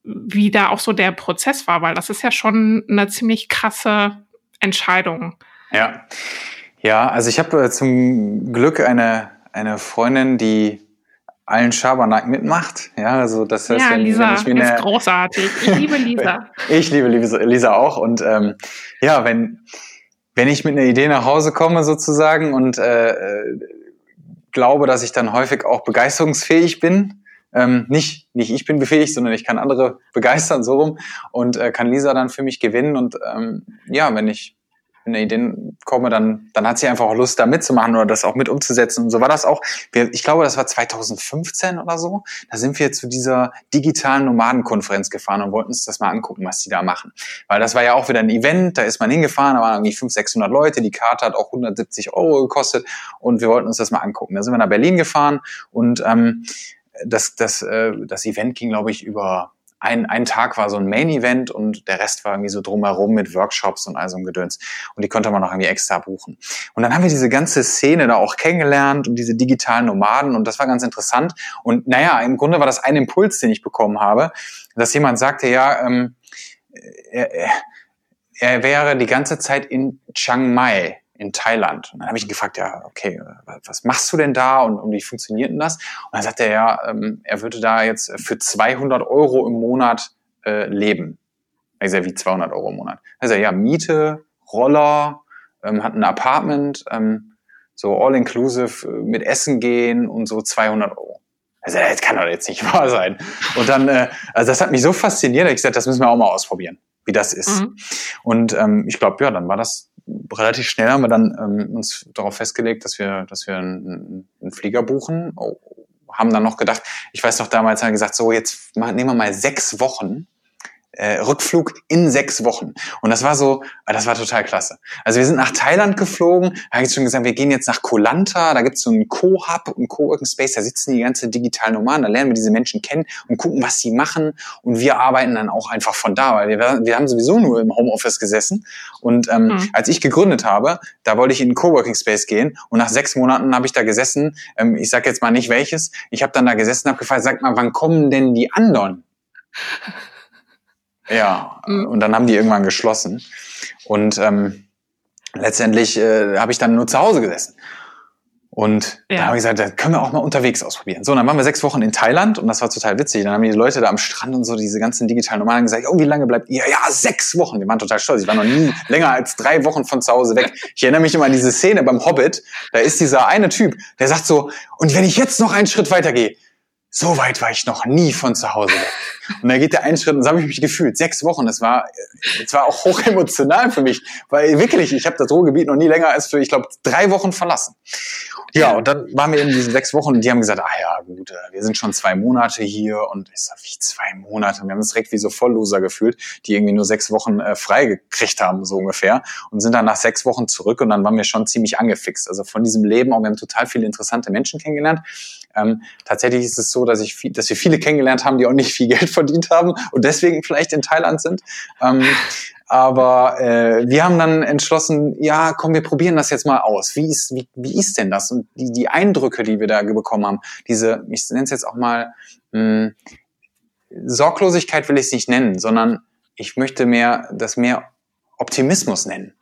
wie da auch so der Prozess war, weil das ist ja schon eine ziemlich krasse Entscheidung.
Ja, ja, also ich habe äh, zum Glück eine eine Freundin, die allen Schabernack mitmacht. Ja, also das heißt,
ja,
wenn,
Lisa
wenn
ich mir ist eine, großartig. Ich liebe Lisa.
ich liebe Lisa auch und ähm, ja, wenn wenn ich mit einer Idee nach Hause komme sozusagen und äh, äh glaube, dass ich dann häufig auch begeisterungsfähig bin. Ähm, nicht, nicht ich bin befähigt, sondern ich kann andere begeistern, so rum. Und äh, kann Lisa dann für mich gewinnen. Und ähm, ja, wenn ich eine Idee komme, dann, dann hat sie einfach auch Lust, da mitzumachen oder das auch mit umzusetzen. Und so war das auch. Wir, ich glaube, das war 2015 oder so. Da sind wir zu dieser digitalen Nomadenkonferenz gefahren und wollten uns das mal angucken, was die da machen. Weil das war ja auch wieder ein Event, da ist man hingefahren, da waren irgendwie 500, 600 Leute, die Karte hat auch 170 Euro gekostet und wir wollten uns das mal angucken. Da sind wir nach Berlin gefahren und ähm, das, das, äh, das Event ging, glaube ich, über ein, ein Tag war so ein Main-Event und der Rest war irgendwie so drumherum mit Workshops und all so ein Gedöns. Und die konnte man noch irgendwie extra buchen. Und dann haben wir diese ganze Szene da auch kennengelernt und diese digitalen Nomaden und das war ganz interessant. Und naja, im Grunde war das ein Impuls, den ich bekommen habe, dass jemand sagte, ja, ähm, er, er wäre die ganze Zeit in Chiang Mai in Thailand. Und dann habe ich ihn gefragt, ja, okay, was machst du denn da und, und wie funktioniert denn das? Und dann sagt er, ja, ähm, er würde da jetzt für 200 Euro im Monat äh, leben. Ich sage, wie 200 Euro im Monat? Also ja, Miete, Roller, ähm, hat ein Apartment, ähm, so all-inclusive äh, mit Essen gehen und so 200 Euro. Also das kann doch jetzt nicht wahr sein. Und dann, äh, also das hat mich so fasziniert, ich gesagt, das müssen wir auch mal ausprobieren, wie das ist. Mhm. Und ähm, ich glaube, ja, dann war das relativ schnell haben wir dann ähm, uns darauf festgelegt, dass wir, dass wir einen, einen Flieger buchen. Oh, haben dann noch gedacht, ich weiß noch damals haben wir gesagt, so jetzt nehmen wir mal sechs Wochen äh, Rückflug in sechs Wochen. Und das war so, ah, das war total klasse. Also wir sind nach Thailand geflogen, da habe ich schon gesagt, wir gehen jetzt nach Koh Lanta, da gibt's so einen Co-Hub, einen Co-Working Space, da sitzen die ganze digitalen Nomaden, da lernen wir diese Menschen kennen und gucken, was sie machen. Und wir arbeiten dann auch einfach von da, weil wir, wir haben sowieso nur im Homeoffice gesessen. Und ähm, mhm. als ich gegründet habe, da wollte ich in einen Coworking Space gehen und nach sechs Monaten habe ich da gesessen. Ähm, ich sage jetzt mal nicht welches. Ich habe dann da gesessen, habe gefragt, sag mal, wann kommen denn die anderen? Ja, mhm. und dann haben die irgendwann geschlossen. Und ähm, letztendlich äh, habe ich dann nur zu Hause gesessen. Und ja. da habe ich gesagt, da können wir auch mal unterwegs ausprobieren. So, dann waren wir sechs Wochen in Thailand und das war total witzig. Dann haben die Leute da am Strand und so, diese ganzen digitalen Nomaden gesagt, oh, wie lange bleibt ihr? Ja, sechs Wochen. Die waren total stolz. Ich war noch nie länger als drei Wochen von zu Hause weg. Ich erinnere mich immer an diese Szene beim Hobbit. Da ist dieser eine Typ, der sagt so, und wenn ich jetzt noch einen Schritt weiter gehe, so weit war ich noch nie von zu Hause weg. Und da geht der einen Schritt und so habe ich mich gefühlt. Sechs Wochen, das war, das war auch hoch emotional für mich, weil wirklich, ich habe das Ruhrgebiet noch nie länger als für, ich glaube, drei Wochen verlassen. Ja, und dann waren wir in diesen sechs Wochen und die haben gesagt, ah ja, gut, äh, wir sind schon zwei Monate hier und ich sag, wie zwei Monate? Und wir haben uns direkt wie so Vollloser gefühlt, die irgendwie nur sechs Wochen äh, frei haben, so ungefähr. Und sind dann nach sechs Wochen zurück und dann waren wir schon ziemlich angefixt. Also von diesem Leben auch, wir haben total viele interessante Menschen kennengelernt. Ähm, tatsächlich ist es so, dass ich viel, dass wir viele kennengelernt haben, die auch nicht viel Geld verdient haben und deswegen vielleicht in Thailand sind. Ähm, aber äh, wir haben dann entschlossen, ja, komm, wir probieren das jetzt mal aus. Wie ist, wie, wie ist denn das? Und die, die Eindrücke, die wir da bekommen haben, diese, ich nenne es jetzt auch mal, mh, hm, Sorglosigkeit will ich es nicht nennen, sondern ich möchte mehr das mehr Optimismus nennen.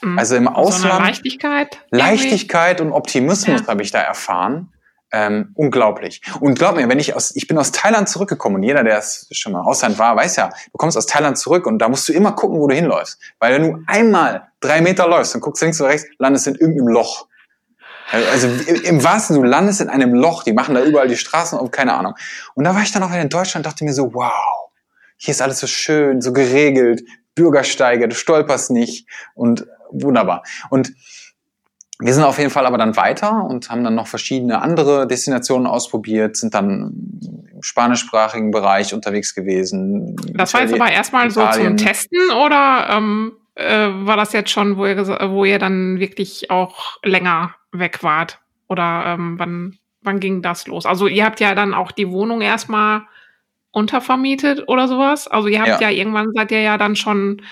Mhm. Also im Ausland. So
Leichtigkeit.
Leichtigkeit und Optimismus ja. habe ich da erfahren. Ähm, unglaublich. Und glaub mir, wenn ich aus, ich bin aus Thailand zurückgekommen und jeder, der schon mal Ausland war, weiß ja, du kommst aus Thailand zurück und da musst du immer gucken, wo du hinläufst. Weil wenn du einmal drei Meter läufst und guckst links oder rechts, landest in irgendeinem Loch. Also im wahrsten du landest in einem Loch, die machen da überall die Straßen auf, keine Ahnung. Und da war ich dann auch in Deutschland und dachte mir so, wow, hier ist alles so schön, so geregelt, Bürgersteige, du stolperst nicht und wunderbar. Und wir sind auf jeden Fall aber dann weiter und haben dann noch verschiedene andere Destinationen ausprobiert, sind dann im spanischsprachigen Bereich unterwegs gewesen.
Das war jetzt aber erstmal so zum Testen oder ähm, äh, war das jetzt schon, wo ihr, wo ihr dann wirklich auch länger weg wart? Oder ähm, wann, wann ging das los? Also ihr habt ja dann auch die Wohnung erstmal untervermietet oder sowas. Also ihr habt ja, ja irgendwann seid ihr ja dann schon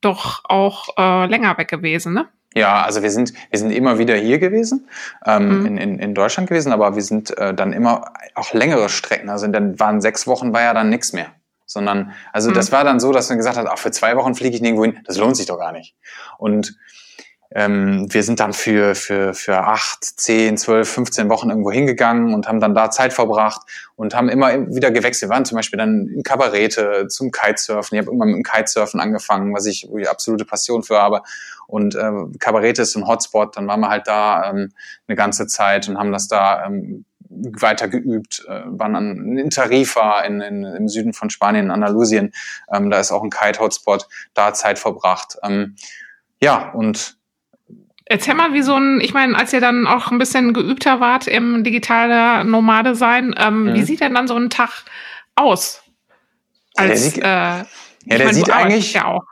doch auch äh, länger weg gewesen, ne?
Ja, also wir sind, wir sind immer wieder hier gewesen, ähm, mhm. in, in, in Deutschland gewesen, aber wir sind äh, dann immer auch längere Strecken. Also dann waren sechs Wochen war ja dann nichts mehr. Sondern, also mhm. das war dann so, dass man gesagt hat, ach, für zwei Wochen fliege ich nirgendwo hin, das lohnt sich doch gar nicht. Und ähm, wir sind dann für, für, für acht, zehn, zwölf, 15 Wochen irgendwo hingegangen und haben dann da Zeit verbracht und haben immer wieder gewechselt. Wir waren zum Beispiel dann in Kabarete zum Kitesurfen. Ich habe irgendwann mit dem Kitesurfen angefangen, was ich, wo ich absolute Passion für habe. Und äh, Kabarete ist ein Hotspot. Dann waren wir halt da ähm, eine ganze Zeit und haben das da ähm, weiter geübt, äh, waren an, in Tarifa in, in, im Süden von Spanien, in Andalusien. Ähm, da ist auch ein Kite-Hotspot, da Zeit verbracht. Ähm, ja, und
Erzähl mal, wie so ein, ich meine, als ihr dann auch ein bisschen geübter wart im digitalen Nomade sein, ähm, mhm. wie sieht denn dann so ein Tag aus?
Als, ja, der sieht, äh, ja, der mein, sieht eigentlich ja auch.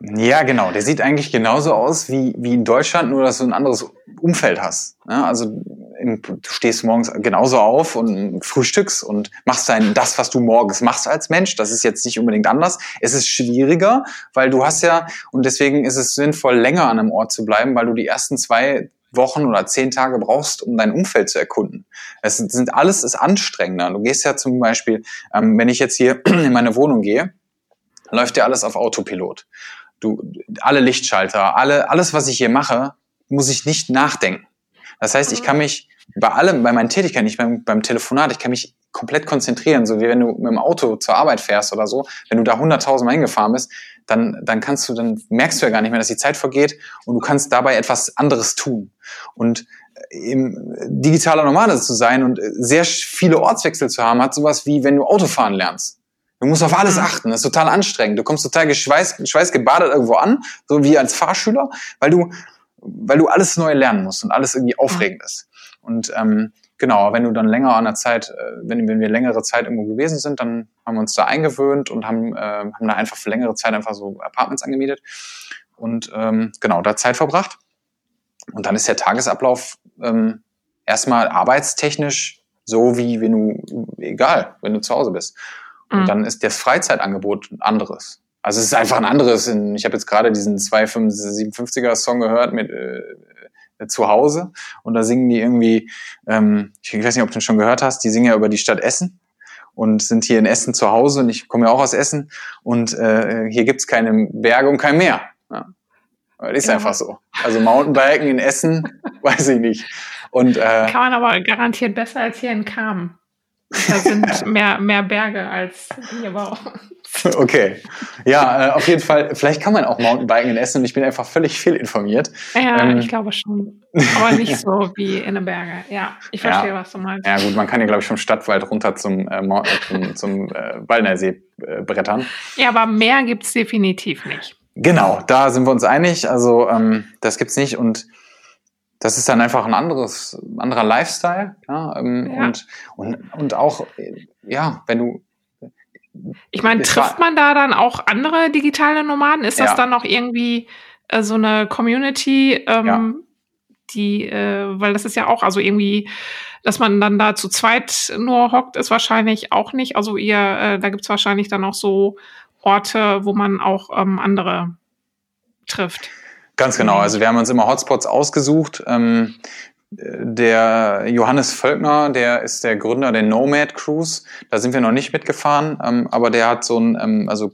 Ja, genau. Der sieht eigentlich genauso aus wie, wie in Deutschland, nur dass du ein anderes Umfeld hast. Ja, also du stehst morgens genauso auf und frühstückst und machst dann das, was du morgens machst als Mensch. Das ist jetzt nicht unbedingt anders. Es ist schwieriger, weil du hast ja, und deswegen ist es sinnvoll, länger an einem Ort zu bleiben, weil du die ersten zwei Wochen oder zehn Tage brauchst, um dein Umfeld zu erkunden. Es sind alles ist anstrengender. Du gehst ja zum Beispiel, ähm, wenn ich jetzt hier in meine Wohnung gehe, läuft ja alles auf Autopilot. Du, alle Lichtschalter, alle, alles, was ich hier mache, muss ich nicht nachdenken. Das heißt, ich kann mhm. mich bei allem, bei meinen Tätigkeiten, nicht beim, beim Telefonat, ich kann mich komplett konzentrieren, so wie wenn du mit dem Auto zur Arbeit fährst oder so. Wenn du da hunderttausendmal hingefahren bist, dann, dann kannst du, dann merkst du ja gar nicht mehr, dass die Zeit vergeht und du kannst dabei etwas anderes tun. Und eben digitaler Nomade zu sein und sehr viele Ortswechsel zu haben, hat sowas wie, wenn du Autofahren lernst. Du musst auf alles mhm. achten. Das ist total anstrengend. Du kommst total geschweißt, schweißgebadet irgendwo an, so wie als Fahrschüler, weil du, weil du alles neu lernen musst und alles irgendwie aufregend ist. Und ähm, genau, wenn du dann länger an der Zeit, äh, wenn, wenn wir längere Zeit irgendwo gewesen sind, dann haben wir uns da eingewöhnt und haben, äh, haben da einfach für längere Zeit einfach so Apartments angemietet und ähm, genau, da Zeit verbracht. Und dann ist der Tagesablauf ähm, erstmal arbeitstechnisch so wie wenn du, egal, wenn du zu Hause bist. Und mhm. dann ist das Freizeitangebot ein anderes. Also es ist einfach ein anderes. Ich habe jetzt gerade diesen 257er Song gehört mit äh, zu Hause und da singen die irgendwie, ähm, ich weiß nicht, ob du den schon gehört hast, die singen ja über die Stadt Essen und sind hier in Essen zu Hause und ich komme ja auch aus Essen und äh, hier gibt's keine Berge und kein Meer. Ja. Das ist ja. einfach so. Also Mountainbiken in Essen, weiß ich nicht. Und, äh,
Kann man aber garantiert besser als hier in Kamen. Da sind mehr, mehr Berge als hier bei uns.
Okay. Ja, äh, auf jeden Fall. Vielleicht kann man auch Mountainbiken in Essen und ich bin einfach völlig fehlinformiert.
Ja, ähm, ich glaube schon. Aber nicht so wie in den Bergen. Ja, ich verstehe, ja. was du meinst.
Ja, gut, man kann ja, glaube ich, vom Stadtwald runter zum, äh, zum, zum äh, Waldnersee äh, brettern.
Ja, aber mehr gibt's definitiv nicht.
Genau, da sind wir uns einig. Also ähm, das gibt's nicht und das ist dann einfach ein anderes, anderer Lifestyle. Ja, ähm, ja. Und, und, und auch, ja, wenn du.
Ich meine, trifft man da dann auch andere digitale Nomaden? Ist das ja. dann auch irgendwie äh, so eine Community, ähm, ja. die, äh, weil das ist ja auch, also irgendwie, dass man dann da zu zweit nur hockt, ist wahrscheinlich auch nicht. Also ihr, äh, da gibt's wahrscheinlich dann auch so Orte, wo man auch ähm, andere trifft.
Ganz genau. Mhm. Also wir haben uns immer Hotspots ausgesucht. Ähm, der Johannes Völkner, der ist der Gründer der Nomad Cruise. Da sind wir noch nicht mitgefahren, ähm, aber der hat so ein, ähm, also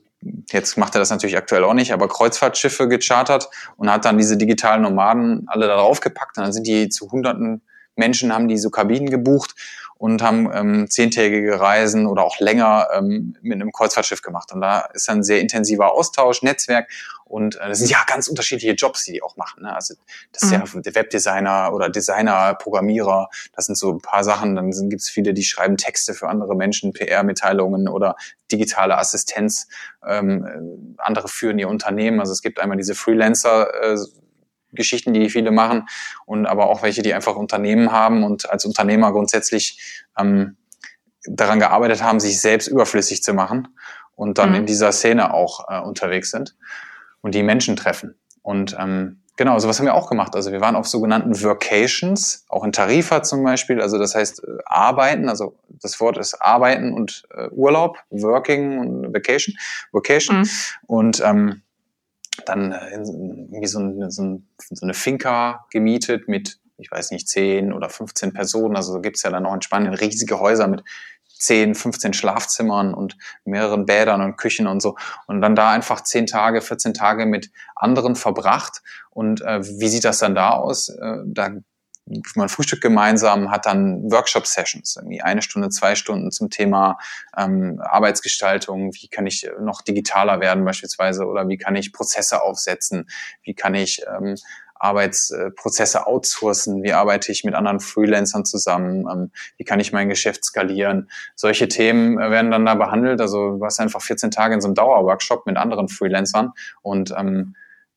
jetzt macht er das natürlich aktuell auch nicht, aber Kreuzfahrtschiffe gechartert und hat dann diese digitalen Nomaden alle da draufgepackt. Und dann sind die zu hunderten Menschen, haben die so Kabinen gebucht und haben ähm, zehntägige Reisen oder auch länger ähm, mit einem Kreuzfahrtschiff gemacht. Und da ist dann sehr intensiver Austausch, Netzwerk und äh, das sind ja ganz unterschiedliche Jobs, die die auch machen. Ne? Also das ist mhm. ja der Webdesigner oder Designer, Programmierer, das sind so ein paar Sachen. Dann gibt es viele, die schreiben Texte für andere Menschen, PR-Mitteilungen oder digitale Assistenz. Ähm, äh, andere führen ihr Unternehmen. Also es gibt einmal diese Freelancer. Äh, Geschichten, die viele machen und aber auch welche, die einfach Unternehmen haben und als Unternehmer grundsätzlich ähm, daran gearbeitet haben, sich selbst überflüssig zu machen und dann mhm. in dieser Szene auch äh, unterwegs sind und die Menschen treffen. Und ähm, genau, sowas haben wir auch gemacht. Also wir waren auf sogenannten Workations, auch in Tarifa zum Beispiel. Also das heißt äh, arbeiten, also das Wort ist arbeiten und äh, Urlaub, Working und Vacation, Vocation. Mhm. Und ähm, dann äh, irgendwie so, ein, so, ein, so eine Finca gemietet mit, ich weiß nicht, 10 oder 15 Personen. Also gibt's ja dann noch in Spanien riesige Häuser mit 10, 15 Schlafzimmern und mehreren Bädern und Küchen und so. Und dann da einfach 10 Tage, 14 Tage mit anderen verbracht. Und äh, wie sieht das dann da aus? Äh, da man Frühstück gemeinsam, hat dann Workshop-Sessions, irgendwie eine Stunde, zwei Stunden zum Thema ähm, Arbeitsgestaltung, wie kann ich noch digitaler werden beispielsweise oder wie kann ich Prozesse aufsetzen, wie kann ich ähm, Arbeitsprozesse outsourcen, wie arbeite ich mit anderen Freelancern zusammen, ähm, wie kann ich mein Geschäft skalieren. Solche Themen äh, werden dann da behandelt. Also du warst einfach 14 Tage in so einem Dauerworkshop mit anderen Freelancern und ähm,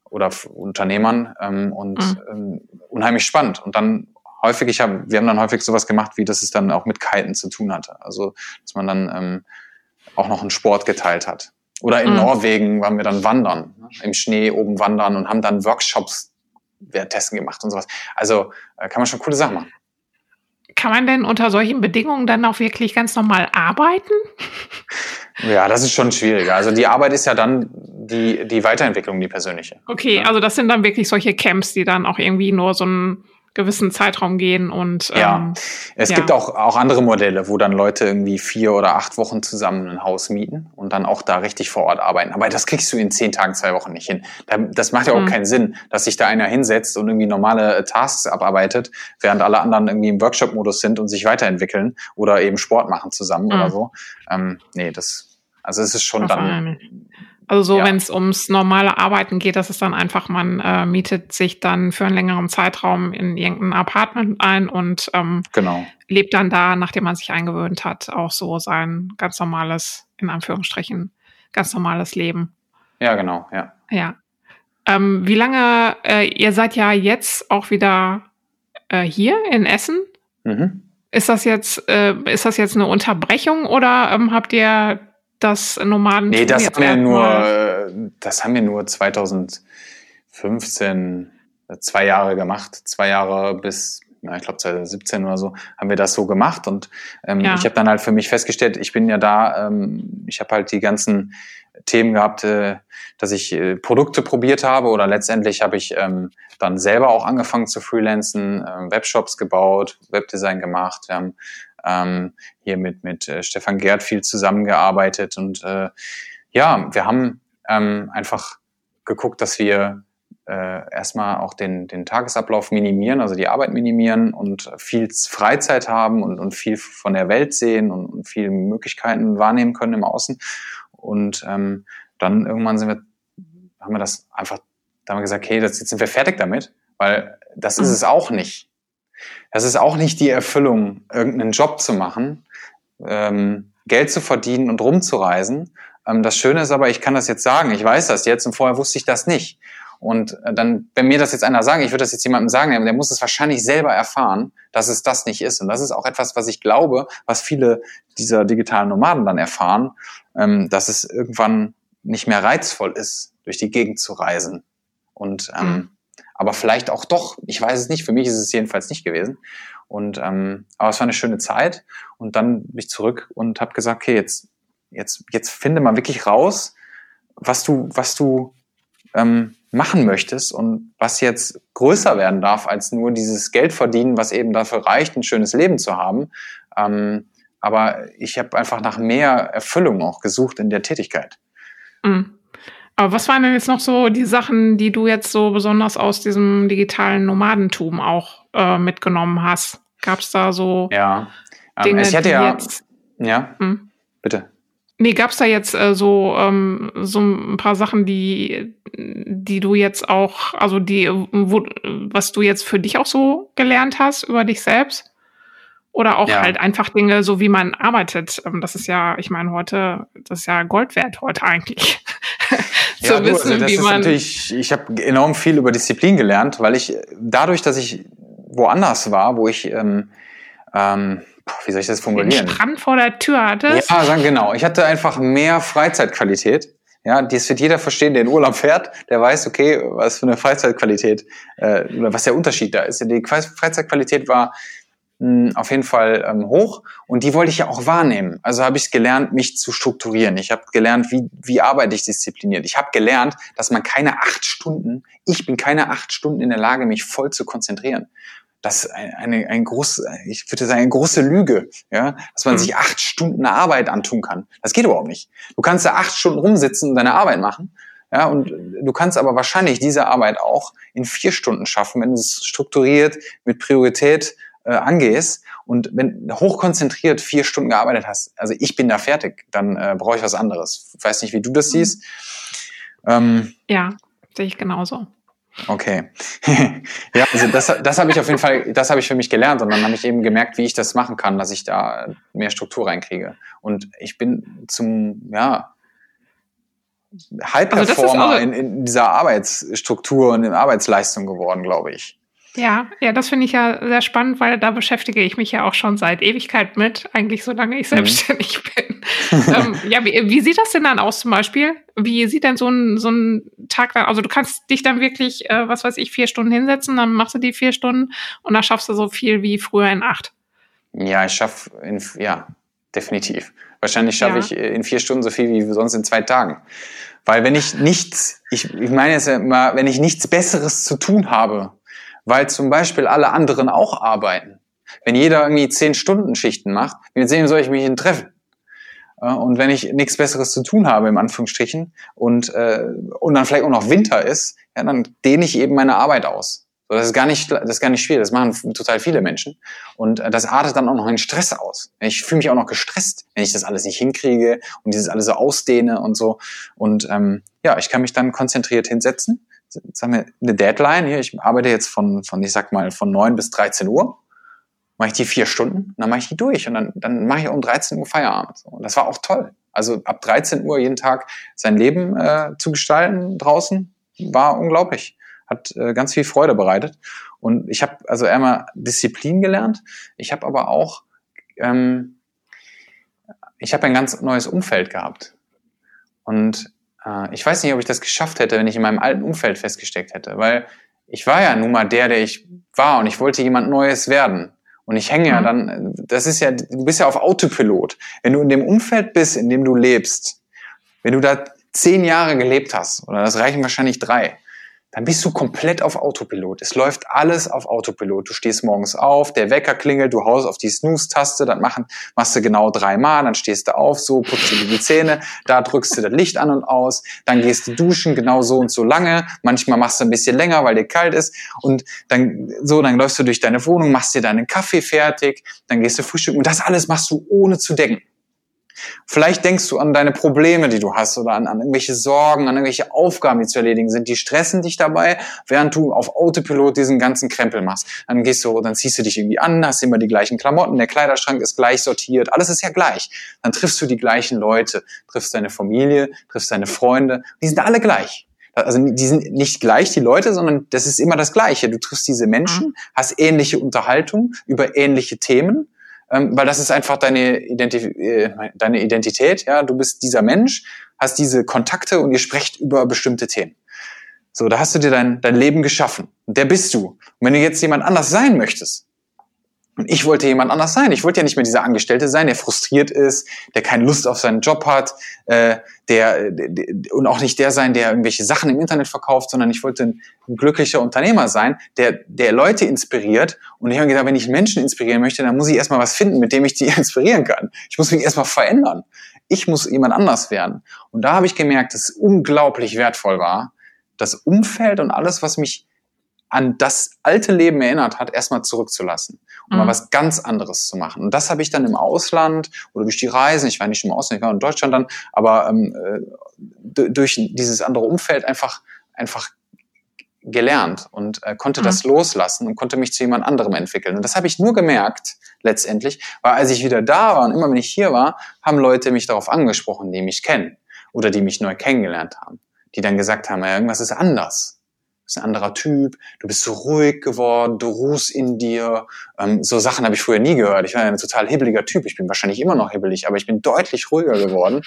oder Unternehmern ähm, und mhm. ähm, unheimlich spannend. Und dann häufig, ich hab, wir haben dann häufig sowas gemacht, wie dass es dann auch mit Kiten zu tun hatte. Also dass man dann ähm, auch noch einen Sport geteilt hat. Oder in mhm. Norwegen waren wir dann wandern, ne? im Schnee oben wandern und haben dann Workshops Testen gemacht und sowas. Also äh, kann man schon coole Sachen machen.
Kann man denn unter solchen Bedingungen dann auch wirklich ganz normal arbeiten?
Ja, das ist schon schwieriger. Also die Arbeit ist ja dann die, die Weiterentwicklung, die persönliche.
Okay, also das sind dann wirklich solche Camps, die dann auch irgendwie nur so ein gewissen Zeitraum gehen und
ja, ähm, es ja. gibt auch auch andere Modelle, wo dann Leute irgendwie vier oder acht Wochen zusammen ein Haus mieten und dann auch da richtig vor Ort arbeiten. Aber das kriegst du in zehn Tagen, zwei Wochen nicht hin. Das macht ja auch mhm. keinen Sinn, dass sich da einer hinsetzt und irgendwie normale äh, Tasks abarbeitet, während alle anderen irgendwie im Workshop-Modus sind und sich weiterentwickeln oder eben Sport machen zusammen mhm. oder so. Ähm, nee, das also es ist schon
auf
dann
Also so, ja. wenn es ums normale Arbeiten geht, das ist dann einfach, man äh, mietet sich dann für einen längeren Zeitraum in irgendein Apartment ein und ähm,
genau.
lebt dann da, nachdem man sich eingewöhnt hat, auch so sein ganz normales, in Anführungsstrichen, ganz normales Leben.
Ja, genau, ja.
Ja. Ähm, wie lange, äh, ihr seid ja jetzt auch wieder äh, hier in Essen? Mhm. Ist das jetzt, äh, ist das jetzt eine Unterbrechung oder ähm, habt ihr das Nomaden.
Nee, das haben wir nur, das haben wir nur 2015, zwei Jahre gemacht, zwei Jahre bis, ja, ich glaube 2017 oder so, haben wir das so gemacht und ähm, ja. ich habe dann halt für mich festgestellt, ich bin ja da, ähm, ich habe halt die ganzen Themen gehabt, äh, dass ich äh, Produkte probiert habe oder letztendlich habe ich ähm, dann selber auch angefangen zu freelancen, äh, Webshops gebaut, Webdesign gemacht. Wir haben ähm, hier mit, mit äh, Stefan Gerd viel zusammengearbeitet und äh, ja, wir haben ähm, einfach geguckt, dass wir äh, erstmal auch den, den Tagesablauf minimieren, also die Arbeit minimieren und viel Freizeit haben und, und viel von der Welt sehen und, und viele Möglichkeiten wahrnehmen können im Außen. Und ähm, dann irgendwann sind wir, haben wir das einfach, da haben wir gesagt, okay, jetzt sind wir fertig damit, weil das ist mhm. es auch nicht. Das ist auch nicht die Erfüllung, irgendeinen Job zu machen, ähm, Geld zu verdienen und rumzureisen. Ähm, das Schöne ist aber, ich kann das jetzt sagen, ich weiß das jetzt und vorher wusste ich das nicht. Und äh, dann, wenn mir das jetzt einer sagen, ich würde das jetzt jemandem sagen, der muss es wahrscheinlich selber erfahren, dass es das nicht ist. Und das ist auch etwas, was ich glaube, was viele dieser digitalen Nomaden dann erfahren, ähm, dass es irgendwann nicht mehr reizvoll ist, durch die Gegend zu reisen. Und ähm, mhm aber vielleicht auch doch. Ich weiß es nicht. Für mich ist es jedenfalls nicht gewesen. Und ähm, aber es war eine schöne Zeit. Und dann bin ich zurück und habe gesagt, okay, jetzt jetzt jetzt finde mal wirklich raus, was du was du ähm, machen möchtest und was jetzt größer werden darf als nur dieses Geld verdienen, was eben dafür reicht, ein schönes Leben zu haben. Ähm, aber ich habe einfach nach mehr Erfüllung auch gesucht in der Tätigkeit.
Mhm. Aber was waren denn jetzt noch so die Sachen, die du jetzt so besonders aus diesem digitalen Nomadentum auch äh, mitgenommen hast? Gab es da so
ja. Ähm, Dinge, ich hätte ja, jetzt, ja, hm? bitte.
Nee, gab es da jetzt äh, so, ähm, so ein paar Sachen, die, die du jetzt auch, also die, wo, was du jetzt für dich auch so gelernt hast über dich selbst? Oder auch ja. halt einfach Dinge, so wie man arbeitet. Ähm, das ist ja, ich meine, heute, das ist ja Gold wert heute eigentlich.
zu ja, wissen, also das wie ist man. Natürlich, ich habe enorm viel über Disziplin gelernt, weil ich dadurch, dass ich woanders war, wo ich ähm, ähm, wie soll ich das formulieren?
Den Strand vor der Tür hattest?
Ja, sagen genau. Ich hatte einfach mehr Freizeitqualität. Ja, das wird jeder verstehen, der in Urlaub fährt, der weiß, okay, was für eine Freizeitqualität äh, oder was der Unterschied da ist. Die Freizeitqualität war mh, auf jeden Fall ähm, hoch und die wollte ich ja auch wahrnehmen. Also habe ich gelernt, mich zu strukturieren. Ich habe gelernt, wie, wie arbeite ich diszipliniert. Ich habe gelernt, dass man keine acht Stunden, ich bin keine acht Stunden in der Lage, mich voll zu konzentrieren. Das ist eine, eine, ein groß, ich würde sagen, eine große Lüge, ja, dass man mhm. sich acht Stunden Arbeit antun kann. Das geht überhaupt nicht. Du kannst da acht Stunden rumsitzen und deine Arbeit machen, ja, und du kannst aber wahrscheinlich diese Arbeit auch in vier Stunden schaffen, wenn du es strukturiert mit Priorität äh, angehst und wenn hochkonzentriert vier Stunden gearbeitet hast, also ich bin da fertig, dann äh, brauche ich was anderes. Ich weiß nicht, wie du das mhm. siehst.
Ähm, ja, sehe ich genauso.
Okay. ja, also das, das habe ich auf jeden Fall, das habe ich für mich gelernt und dann habe ich eben gemerkt, wie ich das machen kann, dass ich da mehr Struktur reinkriege. Und ich bin zum, ja, High-Performer also in, in dieser Arbeitsstruktur und in Arbeitsleistung geworden, glaube ich.
Ja, ja, das finde ich ja sehr spannend, weil da beschäftige ich mich ja auch schon seit Ewigkeit mit, eigentlich solange ich mhm. selbstständig mhm. bin. ähm, ja, wie, wie sieht das denn dann aus zum Beispiel? Wie sieht denn so ein, so ein Tag dann, also du kannst dich dann wirklich, äh, was weiß ich, vier Stunden hinsetzen, dann machst du die vier Stunden und dann schaffst du so viel wie früher in acht.
Ja, ich schaffe, ja, definitiv. Wahrscheinlich schaffe ja. ich in vier Stunden so viel wie sonst in zwei Tagen. Weil wenn ich nichts, ich, ich meine ja immer, wenn ich nichts Besseres zu tun habe, weil zum Beispiel alle anderen auch arbeiten. Wenn jeder irgendwie zehn Stunden Schichten macht, mit wem soll ich mich denn treffen? Und wenn ich nichts Besseres zu tun habe, im Anführungsstrichen, und, äh, und dann vielleicht auch noch Winter ist, ja, dann dehne ich eben meine Arbeit aus. Das ist gar nicht, das ist gar nicht schwierig. Das machen total viele Menschen. Und äh, das artet dann auch noch in Stress aus. Ich fühle mich auch noch gestresst, wenn ich das alles nicht hinkriege und dieses alles so ausdehne und so. Und ähm, ja, ich kann mich dann konzentriert hinsetzen. Sagen wir eine Deadline hier. Ich arbeite jetzt von, von ich sag mal, von neun bis 13 Uhr. Mache ich die vier Stunden, dann mache ich die durch und dann, dann mache ich um 13 Uhr Feierabend. Und das war auch toll. Also ab 13 Uhr jeden Tag sein Leben äh, zu gestalten draußen war unglaublich hat äh, ganz viel Freude bereitet. Und ich habe also einmal Disziplin gelernt. Ich habe aber auch, ähm, ich habe ein ganz neues Umfeld gehabt. Und äh, ich weiß nicht, ob ich das geschafft hätte, wenn ich in meinem alten Umfeld festgesteckt hätte, weil ich war ja nun mal der, der ich war und ich wollte jemand Neues werden. Und ich hänge ja mhm. dann, das ist ja, du bist ja auf Autopilot. Wenn du in dem Umfeld bist, in dem du lebst, wenn du da zehn Jahre gelebt hast, oder das reichen wahrscheinlich drei, dann bist du komplett auf Autopilot. Es läuft alles auf Autopilot. Du stehst morgens auf, der Wecker klingelt, du haust auf die Snooze-Taste, dann machen, machst du genau dreimal, dann stehst du auf, so putzt du dir die Zähne, da drückst du das Licht an und aus, dann gehst du duschen, genau so und so lange. Manchmal machst du ein bisschen länger, weil dir kalt ist und dann so, dann läufst du durch deine Wohnung, machst dir deinen Kaffee fertig, dann gehst du frühstücken und das alles machst du ohne zu denken. Vielleicht denkst du an deine Probleme, die du hast oder an, an irgendwelche Sorgen, an irgendwelche Aufgaben, die zu erledigen sind. Die stressen dich dabei, während du auf Autopilot diesen ganzen Krempel machst. Dann gehst du, dann ziehst du dich irgendwie an, hast immer die gleichen Klamotten, der Kleiderschrank ist gleich sortiert, alles ist ja gleich. Dann triffst du die gleichen Leute, triffst deine Familie, triffst deine Freunde. Die sind alle gleich. Also die sind nicht gleich die Leute, sondern das ist immer das Gleiche. Du triffst diese Menschen, mhm. hast ähnliche Unterhaltung über ähnliche Themen ähm, weil das ist einfach deine, Identif äh, deine Identität. Ja, du bist dieser Mensch, hast diese Kontakte und ihr sprecht über bestimmte Themen. So, da hast du dir dein, dein Leben geschaffen. Der bist du. Und wenn du jetzt jemand anders sein möchtest, ich wollte jemand anders sein. Ich wollte ja nicht mehr dieser Angestellte sein, der frustriert ist, der keine Lust auf seinen Job hat, äh, der, der und auch nicht der sein, der irgendwelche Sachen im Internet verkauft, sondern ich wollte ein, ein glücklicher Unternehmer sein, der, der Leute inspiriert. Und ich habe gedacht, wenn ich Menschen inspirieren möchte, dann muss ich erstmal was finden, mit dem ich die inspirieren kann. Ich muss mich erstmal verändern. Ich muss jemand anders werden. Und da habe ich gemerkt, dass es unglaublich wertvoll war, das Umfeld und alles, was mich an das alte Leben erinnert hat, erstmal zurückzulassen um mhm. mal was ganz anderes zu machen. Und das habe ich dann im Ausland oder durch die Reisen, ich war nicht im Ausland, ich war in Deutschland dann, aber ähm, äh, durch dieses andere Umfeld einfach, einfach gelernt und äh, konnte mhm. das loslassen und konnte mich zu jemand anderem entwickeln. Und das habe ich nur gemerkt, letztendlich, weil als ich wieder da war und immer wenn ich hier war, haben Leute mich darauf angesprochen, die mich kennen oder die mich neu kennengelernt haben, die dann gesagt haben, ja, irgendwas ist anders bist ein anderer Typ, du bist so ruhig geworden, du ruhst in dir. Ähm, so Sachen habe ich früher nie gehört. Ich war ja ein total hibbeliger Typ. Ich bin wahrscheinlich immer noch hibbelig, aber ich bin deutlich ruhiger geworden.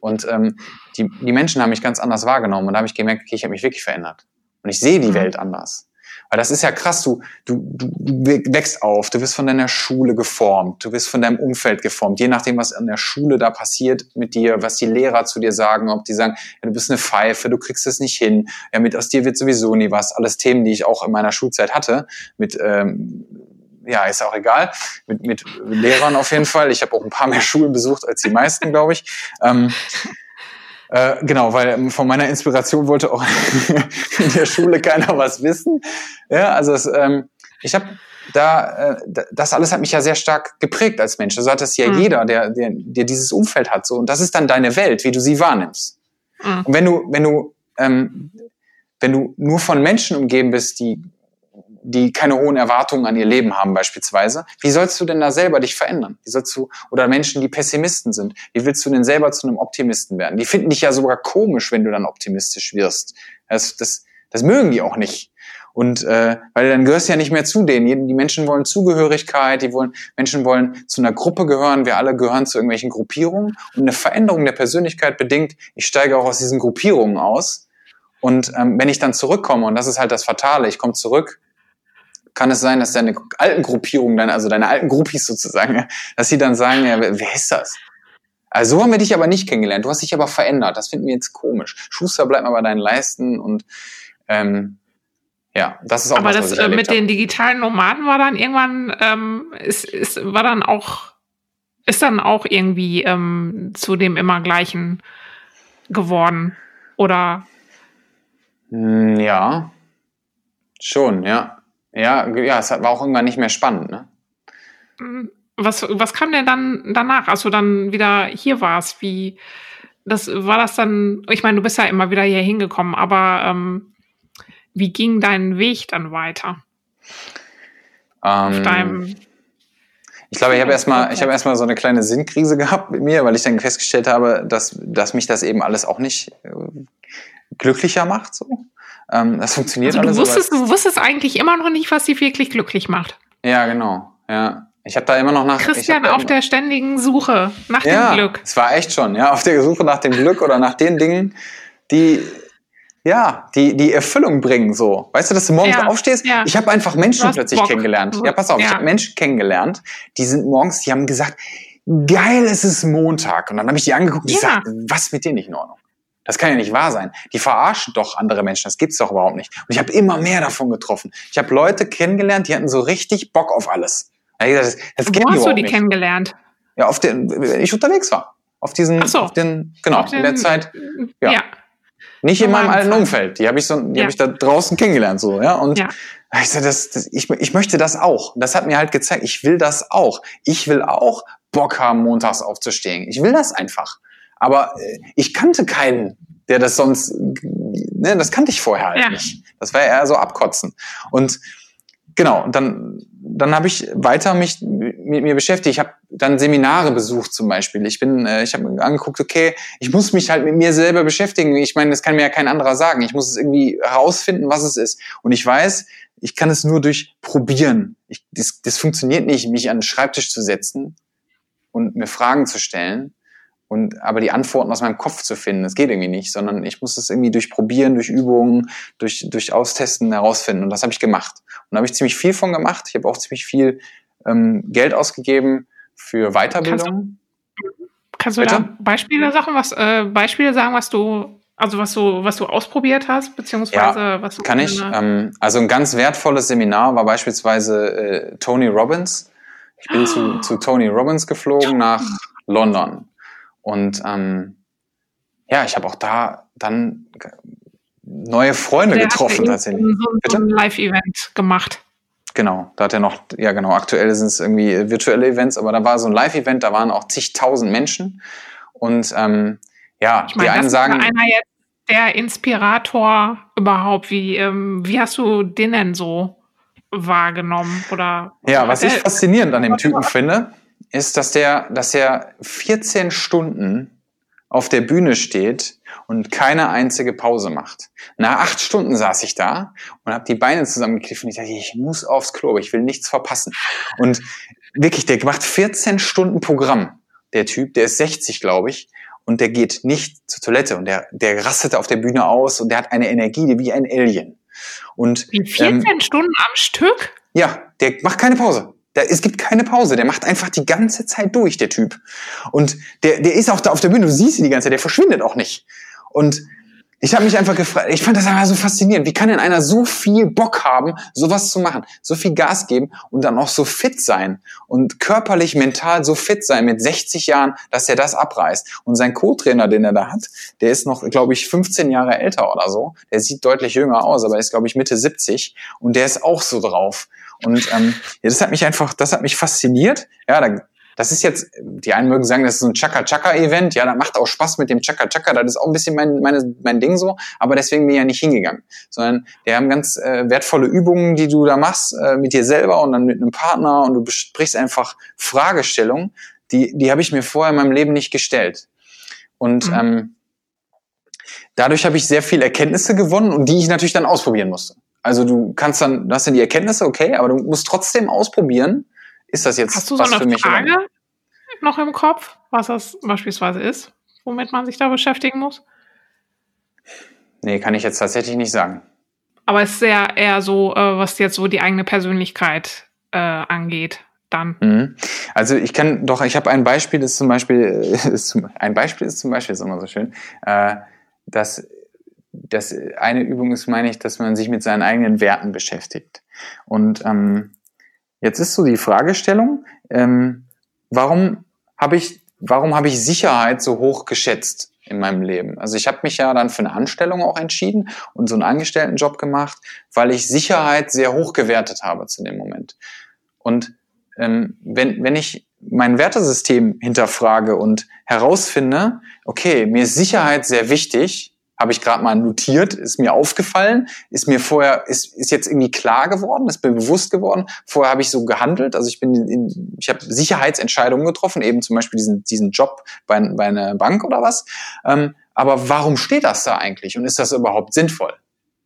Und ähm, die, die Menschen haben mich ganz anders wahrgenommen. Und da habe ich gemerkt, okay, ich habe mich wirklich verändert. Und ich sehe die mhm. Welt anders. Weil das ist ja krass, du, du, du wächst auf, du wirst von deiner Schule geformt, du wirst von deinem Umfeld geformt, je nachdem, was an der Schule da passiert mit dir, was die Lehrer zu dir sagen, ob die sagen, ja, du bist eine Pfeife, du kriegst es nicht hin, ja, mit aus dir wird sowieso nie was. Alles Themen, die ich auch in meiner Schulzeit hatte, mit ähm, ja, ist auch egal, mit, mit Lehrern auf jeden Fall. Ich habe auch ein paar mehr Schulen besucht als die meisten, glaube ich. Ähm, äh, genau, weil ähm, von meiner Inspiration wollte auch in der Schule keiner was wissen. Ja, also es, ähm, ich habe da, äh, das alles hat mich ja sehr stark geprägt als Mensch. So hat das ja mhm. jeder, der, der, der dieses Umfeld hat. So und das ist dann deine Welt, wie du sie wahrnimmst. Mhm. Und wenn du, wenn du, ähm, wenn du nur von Menschen umgeben bist, die die keine hohen Erwartungen an ihr Leben haben beispielsweise. Wie sollst du denn da selber dich verändern? Wie sollst du, oder Menschen, die Pessimisten sind, wie willst du denn selber zu einem Optimisten werden? Die finden dich ja sogar komisch, wenn du dann optimistisch wirst. Das, das, das mögen die auch nicht. Und äh, weil dann gehörst du ja nicht mehr zu denen. Die Menschen wollen Zugehörigkeit, die wollen, Menschen wollen zu einer Gruppe gehören, wir alle gehören zu irgendwelchen Gruppierungen. Und eine Veränderung der Persönlichkeit bedingt, ich steige auch aus diesen Gruppierungen aus. Und ähm, wenn ich dann zurückkomme, und das ist halt das Fatale, ich komme zurück kann es sein, dass deine alten Gruppierungen dann, also deine alten Groupies sozusagen, dass sie dann sagen, ja, wer ist das? Also so haben wir dich aber nicht kennengelernt. Du hast dich aber verändert. Das finden wir jetzt komisch. Schuster, bleib mal bei deinen Leisten und ähm, ja, das ist auch
aber was, das was äh, mit hab. den digitalen Nomaden war dann irgendwann ähm, ist, ist war dann auch ist dann auch irgendwie ähm, zu dem immer gleichen geworden oder
hm, ja schon ja ja, ja, es war auch irgendwann nicht mehr spannend, ne?
Mhm. Was, was kam denn dann danach, als du dann wieder hier warst? Wie, das war das dann, ich meine, du bist ja immer wieder hier hingekommen, aber ähm, wie ging dein Weg dann weiter?
Ähm, ich glaube, ich habe erstmal, ich habe erstmal so eine kleine Sinnkrise gehabt mit mir, weil ich dann festgestellt habe, dass, dass mich das eben alles auch nicht äh, glücklicher macht. So, ähm, das funktioniert
also
alles.
Du wusstest, du wusstest eigentlich immer noch nicht, was sie wirklich glücklich macht.
Ja, genau. Ja, ich habe da immer noch nach.
Christian auf der ständigen Suche nach
ja,
dem Glück.
Es war echt schon, ja, auf der Suche nach dem Glück oder nach den Dingen, die ja, die, die Erfüllung bringen so. Weißt du, dass du morgens ja, aufstehst? Ja. Ich habe einfach Menschen plötzlich Bock. kennengelernt. Ja, pass auf, ja. ich habe Menschen kennengelernt, die sind morgens, die haben gesagt, geil, es ist Montag. Und dann habe ich die angeguckt und gesagt, was mit dir nicht in Ordnung? Das kann ja nicht wahr sein. Die verarschen doch andere Menschen. Das gibt's doch überhaupt nicht. Und ich habe immer mehr davon getroffen. Ich habe Leute kennengelernt, die hatten so richtig Bock auf alles.
Das, das Wo hast du die nicht. kennengelernt?
Ja, auf den, wenn ich unterwegs war. Auf diesen, so. auf den, genau, auf den, in der Zeit. ja. ja. Nicht in meinem alten Umfeld. Die habe ich so, die ja. habe ich da draußen kennengelernt, so, ja. Und ja. ich so, das, das, ich, ich möchte das auch. Das hat mir halt gezeigt, ich will das auch. Ich will auch Bock haben, montags aufzustehen. Ich will das einfach. Aber äh, ich kannte keinen, der das sonst, ne, das kannte ich vorher halt ja. nicht. Das war eher so abkotzen. Und genau, und dann, dann habe ich weiter mich mit mir beschäftigt. Ich habe dann Seminare besucht zum Beispiel. Ich bin, äh, ich habe angeguckt, okay, ich muss mich halt mit mir selber beschäftigen. Ich meine, das kann mir ja kein anderer sagen. Ich muss es irgendwie herausfinden, was es ist. Und ich weiß, ich kann es nur durch Probieren. Ich, das, das funktioniert nicht, mich an den Schreibtisch zu setzen und mir Fragen zu stellen und aber die Antworten aus meinem Kopf zu finden, das geht irgendwie nicht, sondern ich muss es irgendwie durch Probieren, durch Übungen, durch, durch Austesten herausfinden. Und das habe ich gemacht. Und da habe ich ziemlich viel von gemacht. Ich habe auch ziemlich viel ähm, Geld ausgegeben für Weiterbildung.
Kannst du, kannst du da Beispiele sagen, was äh, Beispiele sagen, was du also was du was du ausprobiert hast beziehungsweise
ja,
was du
kann ich. Ähm, also ein ganz wertvolles Seminar war beispielsweise äh, Tony Robbins. Ich bin oh. zu, zu Tony Robbins geflogen nach London und ähm, ja, ich habe auch da dann neue Freunde Der getroffen tatsächlich.
So, so ein Live-Event gemacht.
Genau, da hat er noch, ja genau, aktuell sind es irgendwie virtuelle Events, aber da war so ein Live-Event, da waren auch zigtausend Menschen. Und ähm, ja,
ich meine, die einen sagen. Einer jetzt der Inspirator überhaupt. Wie, ähm, wie hast du den denn so wahrgenommen? Oder
ja, was ich faszinierend an dem Typen finde, ist, dass der, dass er 14 Stunden auf der Bühne steht und keine einzige Pause macht. Nach acht Stunden saß ich da und habe die Beine zusammengekniffen. Ich dachte, ich muss aufs Klo, aber ich will nichts verpassen. Und wirklich, der macht 14 Stunden Programm. Der Typ, der ist 60, glaube ich, und der geht nicht zur Toilette und der, der rastet auf der Bühne aus und der hat eine Energie wie ein Alien. Und
wie 14 ähm, Stunden am Stück?
Ja, der macht keine Pause. Da, es gibt keine Pause. Der macht einfach die ganze Zeit durch, der Typ. Und der, der ist auch da auf der Bühne. Du siehst ihn die ganze Zeit. Der verschwindet auch nicht. Und ich habe mich einfach gefragt, ich fand das einfach so faszinierend. Wie kann denn einer so viel Bock haben, sowas zu machen, so viel Gas geben und dann auch so fit sein und körperlich, mental so fit sein mit 60 Jahren, dass er das abreißt. Und sein Co-Trainer, den er da hat, der ist noch, glaube ich, 15 Jahre älter oder so. Der sieht deutlich jünger aus, aber ist, glaube ich, Mitte 70 und der ist auch so drauf. Und ähm, ja, das hat mich einfach, das hat mich fasziniert. Ja, da, das ist jetzt, die einen mögen sagen, das ist so ein Chaka-Chaka-Event. Ja, da macht auch Spaß mit dem Chaka-Chaka. Das ist auch ein bisschen mein, meine, mein Ding so. Aber deswegen bin ich ja nicht hingegangen. Sondern die haben ganz äh, wertvolle Übungen, die du da machst äh, mit dir selber und dann mit einem Partner und du besprichst einfach Fragestellungen, die, die habe ich mir vorher in meinem Leben nicht gestellt. Und mhm. ähm, dadurch habe ich sehr viel Erkenntnisse gewonnen und die ich natürlich dann ausprobieren musste. Also du kannst dann, du hast dann die Erkenntnisse, okay, aber du musst trotzdem ausprobieren, ist das jetzt
Hast du so was eine für mich Frage oder? noch im Kopf, was das beispielsweise ist, womit man sich da beschäftigen muss?
Nee, kann ich jetzt tatsächlich nicht sagen.
Aber es ist sehr eher so, äh, was jetzt so die eigene Persönlichkeit äh, angeht. Dann.
Mhm. Also ich kann doch, ich habe ein Beispiel, das ist zum Beispiel, ist, ein Beispiel ist zum Beispiel, ist immer so schön, äh, dass das eine Übung ist, meine ich, dass man sich mit seinen eigenen Werten beschäftigt. Und ähm, jetzt ist so die Fragestellung, ähm, warum habe ich, warum habe ich Sicherheit so hoch geschätzt? in meinem Leben. Also ich habe mich ja dann für eine Anstellung auch entschieden und so einen Angestelltenjob gemacht, weil ich Sicherheit sehr hoch gewertet habe zu dem Moment. Und ähm, wenn, wenn ich mein Wertesystem hinterfrage und herausfinde, okay, mir ist Sicherheit sehr wichtig, habe ich gerade mal notiert, ist mir aufgefallen, ist mir vorher, ist, ist jetzt irgendwie klar geworden, ist mir bewusst geworden. Vorher habe ich so gehandelt, also ich bin in, ich habe Sicherheitsentscheidungen getroffen, eben zum Beispiel diesen, diesen Job bei, bei einer Bank oder was. Ähm, aber warum steht das da eigentlich und ist das überhaupt sinnvoll?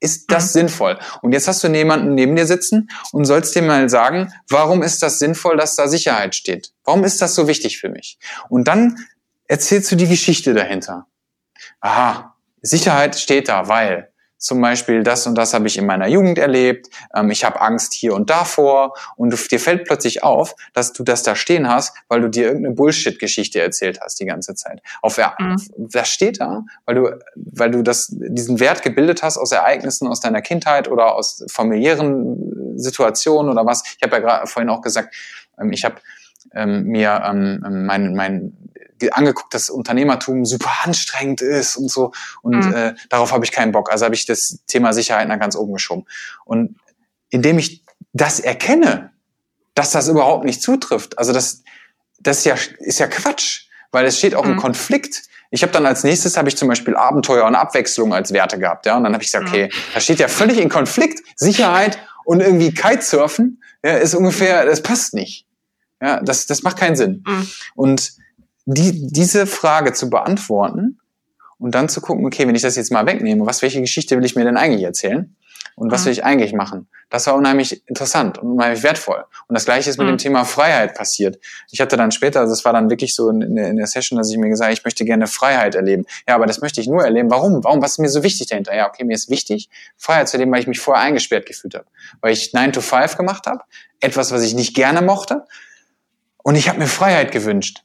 Ist das mhm. sinnvoll? Und jetzt hast du jemanden neben dir sitzen und sollst dir mal sagen, warum ist das sinnvoll, dass da Sicherheit steht? Warum ist das so wichtig für mich? Und dann erzählst du die Geschichte dahinter. Aha, Sicherheit steht da, weil zum Beispiel das und das habe ich in meiner Jugend erlebt, ähm, ich habe Angst hier und davor und du, dir fällt plötzlich auf, dass du das da stehen hast, weil du dir irgendeine Bullshit-Geschichte erzählt hast die ganze Zeit. Auf mhm. Das steht da, weil du, weil du das, diesen Wert gebildet hast aus Ereignissen aus deiner Kindheit oder aus familiären Situationen oder was. Ich habe ja gerade vorhin auch gesagt, ähm, ich habe ähm, mir ähm, mein, mein angeguckt, dass Unternehmertum super anstrengend ist und so. Und mhm. äh, darauf habe ich keinen Bock. Also habe ich das Thema Sicherheit nach ganz oben geschoben. Und indem ich das erkenne, dass das überhaupt nicht zutrifft, also das, das ist ja, ist ja Quatsch, weil es steht auch mhm. im Konflikt. Ich habe dann als nächstes habe ich zum Beispiel Abenteuer und Abwechslung als Werte gehabt, ja. Und dann habe ich gesagt, mhm. okay, da steht ja völlig in Konflikt Sicherheit und irgendwie Kitesurfen, ja, ist ungefähr, das passt nicht. Ja, das, das macht keinen Sinn. Mhm. Und die, diese Frage zu beantworten und dann zu gucken, okay, wenn ich das jetzt mal wegnehme, was, welche Geschichte will ich mir denn eigentlich erzählen? Und was mhm. will ich eigentlich machen? Das war unheimlich interessant und unheimlich wertvoll. Und das Gleiche ist mit mhm. dem Thema Freiheit passiert. Ich hatte dann später, also es war dann wirklich so in der, in der Session, dass ich mir gesagt habe, ich möchte gerne Freiheit erleben. Ja, aber das möchte ich nur erleben. Warum? Warum? Was ist mir so wichtig dahinter? Ja, okay, mir ist wichtig, Freiheit zu erleben, weil ich mich vorher eingesperrt gefühlt habe. Weil ich 9 to 5 gemacht habe, etwas, was ich nicht gerne mochte. Und ich habe mir Freiheit gewünscht.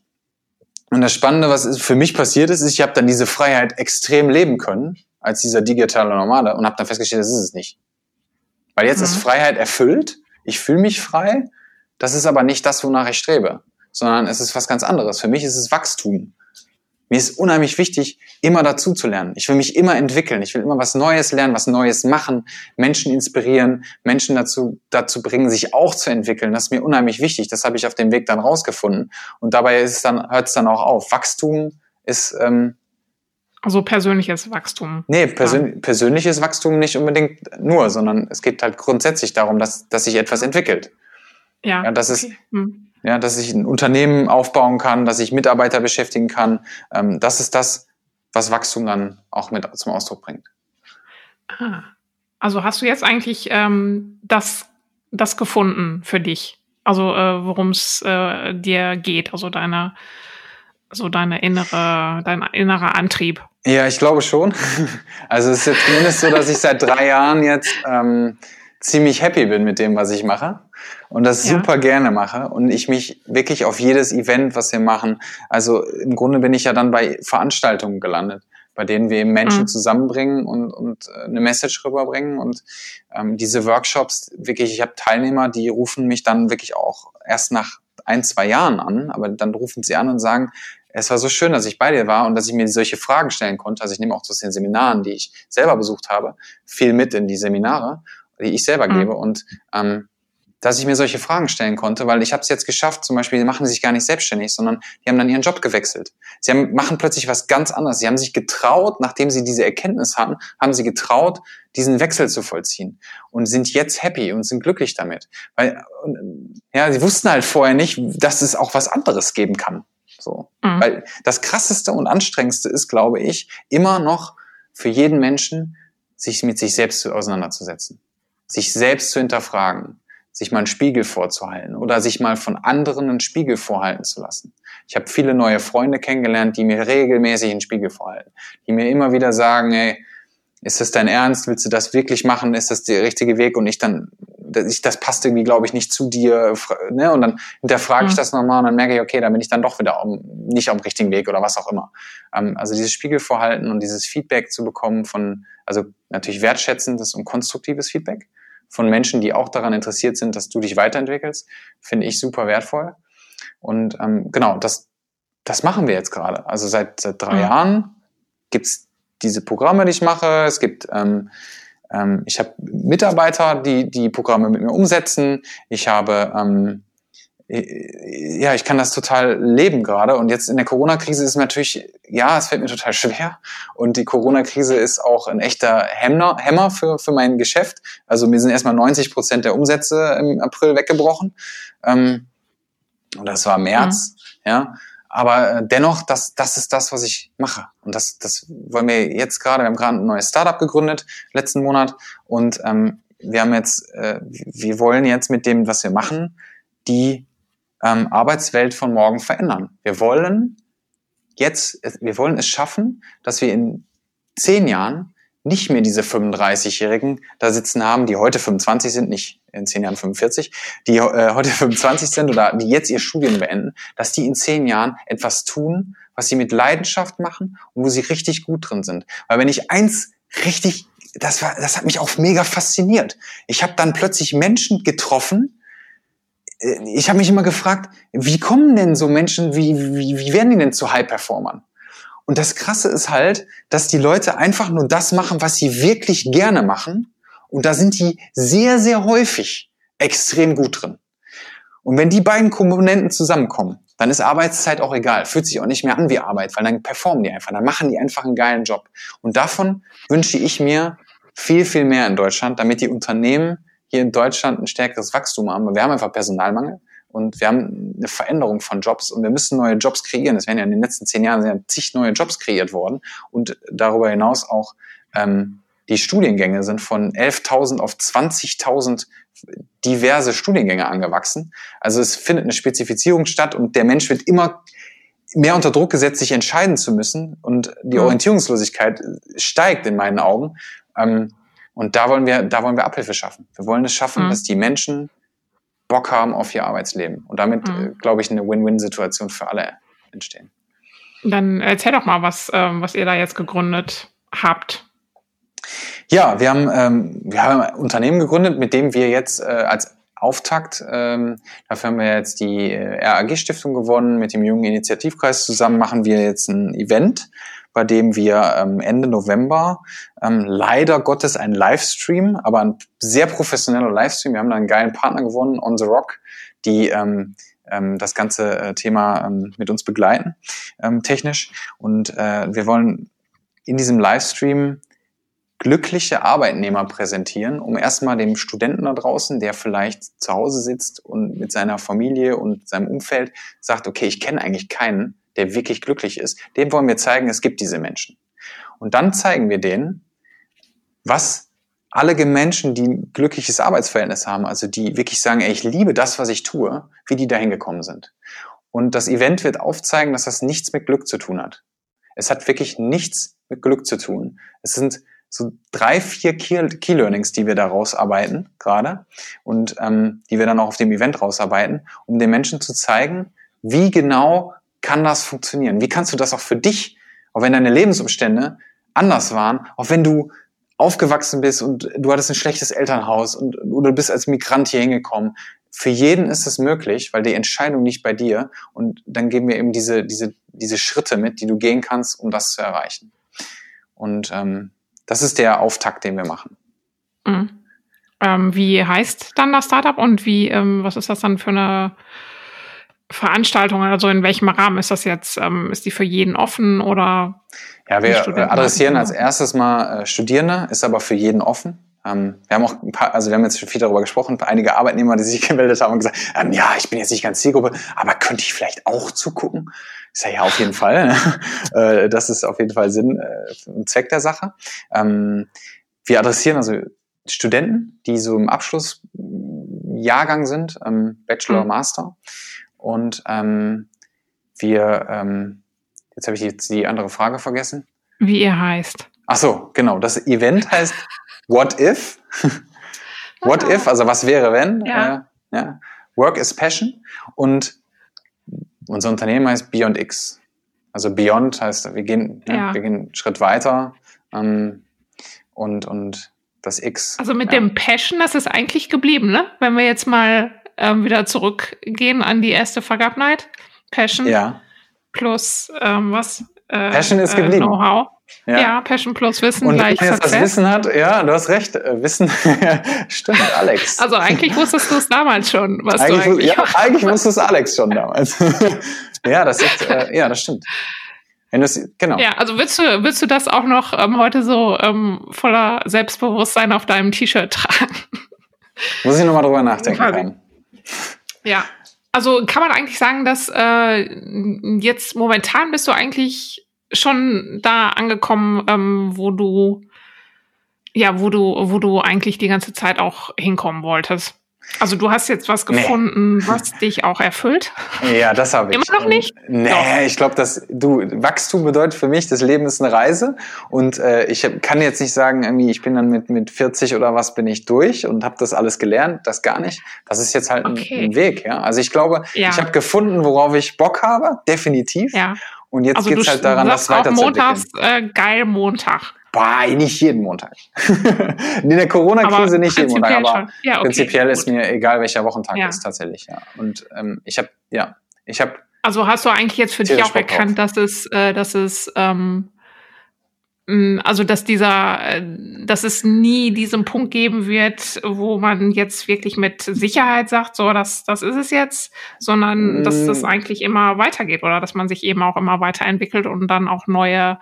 Und das Spannende, was für mich passiert ist, ist, ich habe dann diese Freiheit extrem leben können, als dieser digitale Nomade, und habe dann festgestellt, das ist es nicht. Weil jetzt mhm. ist Freiheit erfüllt, ich fühle mich frei, das ist aber nicht das, wonach ich strebe, sondern es ist was ganz anderes. Für mich ist es Wachstum. Mir ist unheimlich wichtig, immer dazu zu lernen. Ich will mich immer entwickeln. Ich will immer was Neues lernen, was Neues machen, Menschen inspirieren, Menschen dazu, dazu bringen, sich auch zu entwickeln. Das ist mir unheimlich wichtig. Das habe ich auf dem Weg dann rausgefunden. Und dabei ist es dann, hört es dann auch auf. Wachstum ist, ähm,
also persönliches Wachstum.
Nee, persön persönliches Wachstum nicht unbedingt nur, sondern es geht halt grundsätzlich darum, dass, dass sich etwas entwickelt. Ja. ja das okay. ist, hm ja, dass ich ein Unternehmen aufbauen kann, dass ich Mitarbeiter beschäftigen kann. Ähm, das ist das, was Wachstum dann auch mit zum Ausdruck bringt.
Ah. Also hast du jetzt eigentlich ähm, das, das gefunden für dich? Also äh, worum es äh, dir geht, also deine, so deine innere, dein innerer Antrieb.
Ja, ich glaube schon. Also es ist jetzt zumindest so, dass ich seit drei Jahren jetzt ähm, ziemlich happy bin mit dem, was ich mache und das ja. super gerne mache und ich mich wirklich auf jedes Event, was wir machen, also im Grunde bin ich ja dann bei Veranstaltungen gelandet, bei denen wir eben Menschen mhm. zusammenbringen und, und äh, eine Message rüberbringen und ähm, diese Workshops, wirklich, ich habe Teilnehmer, die rufen mich dann wirklich auch erst nach ein, zwei Jahren an, aber dann rufen sie an und sagen, es war so schön, dass ich bei dir war und dass ich mir solche Fragen stellen konnte. Also ich nehme auch zu den Seminaren, die ich selber besucht habe, viel mit in die Seminare die ich selber mhm. gebe. Und ähm, dass ich mir solche Fragen stellen konnte, weil ich habe es jetzt geschafft, zum Beispiel, die machen sich gar nicht selbstständig, sondern die haben dann ihren Job gewechselt. Sie haben, machen plötzlich was ganz anderes. Sie haben sich getraut, nachdem sie diese Erkenntnis hatten, haben sie getraut, diesen Wechsel zu vollziehen und sind jetzt happy und sind glücklich damit. Weil, ja, sie wussten halt vorher nicht, dass es auch was anderes geben kann. So. Mhm. Weil das krasseste und anstrengendste ist, glaube ich, immer noch für jeden Menschen, sich mit sich selbst auseinanderzusetzen sich selbst zu hinterfragen, sich mal einen Spiegel vorzuhalten oder sich mal von anderen einen Spiegel vorhalten zu lassen. Ich habe viele neue Freunde kennengelernt, die mir regelmäßig einen Spiegel vorhalten, die mir immer wieder sagen, ey, ist das dein Ernst? Willst du das wirklich machen? Ist das der richtige Weg? Und ich dann, das, das passt irgendwie, glaube ich, nicht zu dir. Ne? Und dann hinterfrage ich mhm. das nochmal und dann merke ich, okay, da bin ich dann doch wieder um, nicht am richtigen Weg oder was auch immer. Ähm, also dieses Spiegelvorhalten und dieses Feedback zu bekommen von, also natürlich wertschätzendes und konstruktives Feedback von Menschen, die auch daran interessiert sind, dass du dich weiterentwickelst, finde ich super wertvoll. Und ähm, genau, das, das machen wir jetzt gerade. Also seit, seit drei mhm. Jahren gibt's diese Programme, die ich mache. Es gibt ähm, ähm, ich habe Mitarbeiter, die die Programme mit mir umsetzen. Ich habe ähm, ja, ich kann das total leben gerade. Und jetzt in der Corona-Krise ist natürlich, ja, es fällt mir total schwer. Und die Corona-Krise ist auch ein echter Hemmer, Hämmer für, für mein Geschäft. Also mir sind erstmal 90 Prozent der Umsätze im April weggebrochen. Ähm, und das war März, mhm. ja. Aber äh, dennoch, das, das ist das, was ich mache. Und das, das wollen wir jetzt gerade, wir haben gerade ein neues Startup gegründet, letzten Monat. Und ähm, wir haben jetzt, äh, wir wollen jetzt mit dem, was wir machen, die ähm, Arbeitswelt von morgen verändern. Wir wollen jetzt, wir wollen es schaffen, dass wir in zehn Jahren nicht mehr diese 35-Jährigen da sitzen haben, die heute 25 sind, nicht in zehn Jahren 45, die äh, heute 25 sind oder die jetzt ihr Studium beenden, dass die in zehn Jahren etwas tun, was sie mit Leidenschaft machen und wo sie richtig gut drin sind. Weil wenn ich eins richtig, das war, das hat mich auch mega fasziniert. Ich habe dann plötzlich Menschen getroffen. Äh, ich habe mich immer gefragt, wie kommen denn so Menschen, wie, wie, wie werden die denn zu High-Performern? Und das Krasse ist halt, dass die Leute einfach nur das machen, was sie wirklich gerne machen. Und da sind die sehr, sehr häufig extrem gut drin. Und wenn die beiden Komponenten zusammenkommen, dann ist Arbeitszeit auch egal. Fühlt sich auch nicht mehr an wie Arbeit, weil dann performen die einfach, dann machen die einfach einen geilen Job. Und davon wünsche ich mir viel, viel mehr in Deutschland, damit die Unternehmen hier in Deutschland ein stärkeres Wachstum haben. Wir haben einfach Personalmangel. Und wir haben eine Veränderung von Jobs und wir müssen neue Jobs kreieren. Es werden ja in den letzten zehn Jahren ja zig neue Jobs kreiert worden und darüber hinaus auch ähm, die Studiengänge sind von 11.000 auf 20.000 diverse Studiengänge angewachsen. Also es findet eine Spezifizierung statt und der Mensch wird immer mehr unter Druck gesetzt, sich entscheiden zu müssen und die Orientierungslosigkeit steigt in meinen Augen. Ähm, und da wollen wir, da wollen wir Abhilfe schaffen. Wir wollen es schaffen, mhm. dass die Menschen Bock haben auf ihr Arbeitsleben. Und damit, mhm. Äh, glaube ich, eine Win-Win-Situation für alle entstehen.
Dann erzähl doch mal, was, ähm, was ihr da jetzt gegründet habt.
Ja, wir haben, ähm, wir haben ein Unternehmen gegründet, mit dem wir jetzt äh, als Auftakt, ähm, dafür haben wir jetzt die äh, RAG-Stiftung gewonnen, mit dem Jungen Initiativkreis zusammen machen wir jetzt ein Event, bei dem wir ähm, Ende November ähm, leider Gottes ein Livestream, aber ein sehr professioneller Livestream. Wir haben da einen geilen Partner gewonnen, On the Rock, die ähm, ähm, das ganze äh, Thema ähm, mit uns begleiten, ähm, technisch. Und äh, wir wollen in diesem Livestream glückliche Arbeitnehmer präsentieren, um erstmal dem Studenten da draußen, der vielleicht zu Hause sitzt und mit seiner Familie und seinem Umfeld sagt, okay, ich kenne eigentlich keinen, der wirklich glücklich ist, dem wollen wir zeigen, es gibt diese Menschen. Und dann zeigen wir denen, was alle Menschen, die ein glückliches Arbeitsverhältnis haben, also die wirklich sagen, ey, ich liebe das, was ich tue, wie die dahin gekommen sind. Und das Event wird aufzeigen, dass das nichts mit Glück zu tun hat. Es hat wirklich nichts mit Glück zu tun. Es sind so drei, vier Key, Key Learnings, die wir da rausarbeiten gerade und ähm, die wir dann auch auf dem Event rausarbeiten, um den Menschen zu zeigen, wie genau kann das funktionieren? Wie kannst du das auch für dich, auch wenn deine Lebensumstände anders waren, auch wenn du aufgewachsen bist und du hattest ein schlechtes Elternhaus und oder bist als Migrant hier hingekommen. Für jeden ist es möglich, weil die Entscheidung nicht bei dir und dann geben wir eben diese, diese, diese Schritte mit, die du gehen kannst, um das zu erreichen. Und ähm, das ist der Auftakt, den wir machen.
Mhm. Ähm, wie heißt dann das Startup und wie, ähm, was ist das dann für eine Veranstaltungen, also in welchem Rahmen ist das jetzt? Ähm, ist die für jeden offen oder?
Ja, wir adressieren als erstes mal äh, Studierende, ist aber für jeden offen. Ähm, wir haben auch ein paar, also wir haben jetzt schon viel darüber gesprochen, einige Arbeitnehmer, die sich gemeldet haben und gesagt, ähm, ja, ich bin jetzt nicht ganz Zielgruppe, aber könnte ich vielleicht auch zugucken? Ist ja ja auf jeden Fall. Ne? äh, das ist auf jeden Fall Sinn äh, und Zweck der Sache. Ähm, wir adressieren also Studenten, die so im Abschlussjahrgang sind, ähm, Bachelor, mhm. Master. Und ähm, wir, ähm, jetzt habe ich jetzt die andere Frage vergessen.
Wie ihr heißt.
Ach so, genau. Das Event heißt What If? What ah. If, also was wäre wenn? Ja. Äh, ja. Work is Passion. Und unser Unternehmen heißt Beyond X. Also Beyond heißt, wir gehen, ne, ja. wir gehen einen Schritt weiter. Ähm, und, und das X.
Also mit ja. dem Passion, das ist eigentlich geblieben, ne? Wenn wir jetzt mal ähm, wieder zurückgehen an die erste Fuck Up Night. Passion.
Ja.
Plus ähm, was?
Äh, Passion ist geblieben.
Know-how. Ja. ja, Passion plus Wissen
und
gleich
wenn man jetzt das Wissen hat, ja, du hast recht, äh, Wissen, stimmt, Alex.
Also eigentlich wusstest du es damals schon, was
eigentlich,
du eigentlich
Ja, eigentlich wusste es Alex schon damals. ja, das ist, äh, ja, das stimmt. Wenn genau.
Ja, also willst du, willst du das auch noch ähm, heute so ähm, voller Selbstbewusstsein auf deinem T-Shirt tragen?
Muss ich nochmal drüber nachdenken.
Ja, also kann man eigentlich sagen, dass äh, jetzt momentan bist du eigentlich schon da angekommen, ähm, wo du ja, wo du, wo du eigentlich die ganze Zeit auch hinkommen wolltest. Also du hast jetzt was gefunden, nee. was dich auch erfüllt?
Ja, das habe ich.
Immer noch nicht?
Nee, Doch. ich glaube, dass du Wachstum bedeutet für mich, das Leben ist eine Reise und äh, ich hab, kann jetzt nicht sagen, irgendwie ich bin dann mit mit 40 oder was bin ich durch und habe das alles gelernt, das gar nicht. Das ist jetzt halt okay. ein, ein, Weg, ja. Also ich glaube, ja. ich habe gefunden, worauf ich Bock habe, definitiv.
Ja.
Und jetzt also geht's halt daran, das weiterzuentwickeln.
Montags äh, geil Montag.
Bah, nicht jeden Montag. In der Corona-Krise nicht jeden Montag, aber ja, okay, prinzipiell ist mir egal, welcher Wochentag ja. ist tatsächlich. Ja. Und ähm, ich habe, ja, ich habe.
Also hast du eigentlich jetzt für dich auch erkannt, dass es, äh, dass es, ähm, also dass dieser, äh, dass es nie diesen Punkt geben wird, wo man jetzt wirklich mit Sicherheit sagt, so, das, das ist es jetzt, sondern mm. dass das eigentlich immer weitergeht oder dass man sich eben auch immer weiterentwickelt und dann auch neue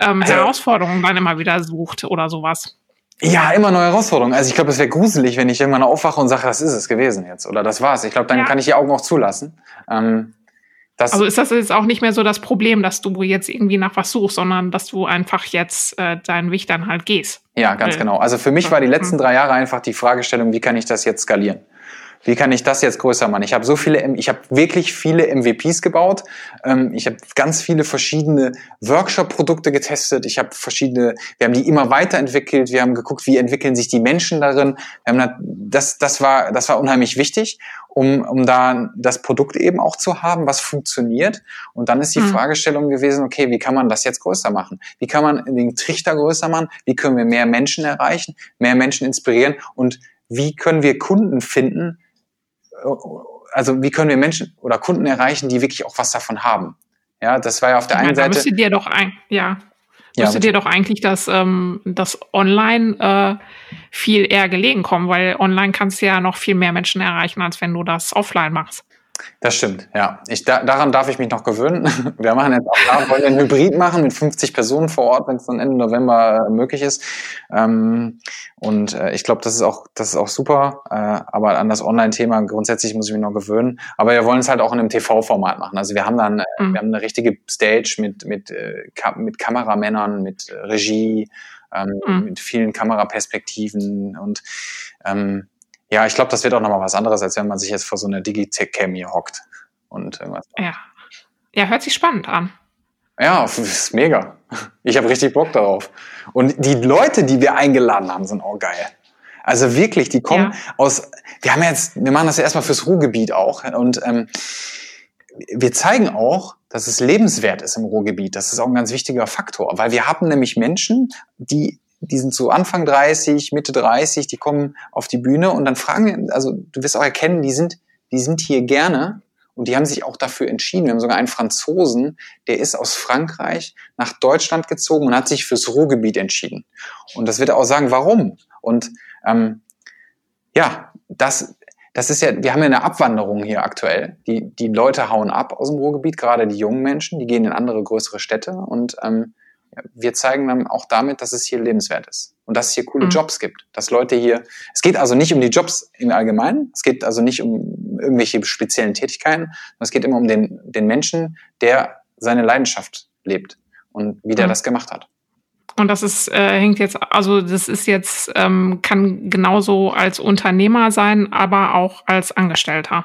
ähm, also, Herausforderungen dann immer wieder sucht oder sowas.
Ja, immer neue Herausforderungen. Also ich glaube, es wäre gruselig, wenn ich irgendwann aufwache und sage, das ist es gewesen jetzt oder das war's. Ich glaube, dann ja. kann ich die Augen auch zulassen. Ähm,
also ist das jetzt auch nicht mehr so das Problem, dass du jetzt irgendwie nach was suchst, sondern dass du einfach jetzt äh, deinen Weg dann halt gehst.
Ja, ganz genau. Also für mich war die letzten drei Jahre einfach die Fragestellung, wie kann ich das jetzt skalieren? Wie kann ich das jetzt größer machen? Ich habe so viele, ich habe wirklich viele MVPs gebaut. Ähm, ich habe ganz viele verschiedene Workshop-Produkte getestet. Ich habe verschiedene, wir haben die immer weiterentwickelt. Wir haben geguckt, wie entwickeln sich die Menschen darin. das, das war, das war unheimlich wichtig, um, um da das Produkt eben auch zu haben, was funktioniert. Und dann ist die mhm. Fragestellung gewesen, okay, wie kann man das jetzt größer machen? Wie kann man den Trichter größer machen? Wie können wir mehr Menschen erreichen, mehr Menschen inspirieren? Und wie können wir Kunden finden, also wie können wir Menschen oder Kunden erreichen, die wirklich auch was davon haben? Ja, das war ja auf der einen ja, Seite.
Müsste dir doch ein, ja, müsste ja, dir doch eigentlich das, ähm, das Online äh, viel eher gelegen kommen, weil online kannst du ja noch viel mehr Menschen erreichen, als wenn du das offline machst.
Das stimmt, ja. Ich, da, daran darf ich mich noch gewöhnen. Wir machen jetzt auch da, wollen einen Hybrid machen mit 50 Personen vor Ort, wenn es dann Ende November äh, möglich ist. Ähm, und äh, ich glaube, das ist auch, das ist auch super. Äh, aber an das Online-Thema grundsätzlich muss ich mich noch gewöhnen. Aber wir wollen es halt auch in einem TV-Format machen. Also wir haben dann, äh, mhm. wir haben eine richtige Stage mit mit äh, mit Kameramännern, mit Regie, ähm, mhm. mit vielen Kameraperspektiven und ähm, ja, ich glaube, das wird auch nochmal was anderes, als wenn man sich jetzt vor so einer Digitech-Cam hier hockt und irgendwas.
Ja. Ja, hört sich spannend an.
Ja, ist mega. Ich habe richtig Bock darauf. Und die Leute, die wir eingeladen haben, sind auch geil. Also wirklich, die kommen ja. aus, wir haben jetzt, wir machen das ja erstmal fürs Ruhrgebiet auch. Und ähm, wir zeigen auch, dass es lebenswert ist im Ruhrgebiet. Das ist auch ein ganz wichtiger Faktor, weil wir haben nämlich Menschen, die die sind so Anfang 30, Mitte 30, die kommen auf die Bühne und dann fragen, also du wirst auch erkennen, die sind, die sind hier gerne und die haben sich auch dafür entschieden. Wir haben sogar einen Franzosen, der ist aus Frankreich nach Deutschland gezogen und hat sich fürs Ruhrgebiet entschieden. Und das wird er auch sagen, warum. Und ähm, ja, das, das ist ja, wir haben ja eine Abwanderung hier aktuell. Die, die Leute hauen ab aus dem Ruhrgebiet, gerade die jungen Menschen, die gehen in andere größere Städte und ähm, wir zeigen dann auch damit, dass es hier lebenswert ist und dass es hier coole mhm. Jobs gibt, dass Leute hier, es geht also nicht um die Jobs im Allgemeinen, es geht also nicht um irgendwelche speziellen Tätigkeiten, es geht immer um den, den Menschen, der seine Leidenschaft lebt und wie der mhm. das gemacht hat.
Und das ist, äh, hängt jetzt, also das ist jetzt, ähm, kann genauso als Unternehmer sein, aber auch als Angestellter.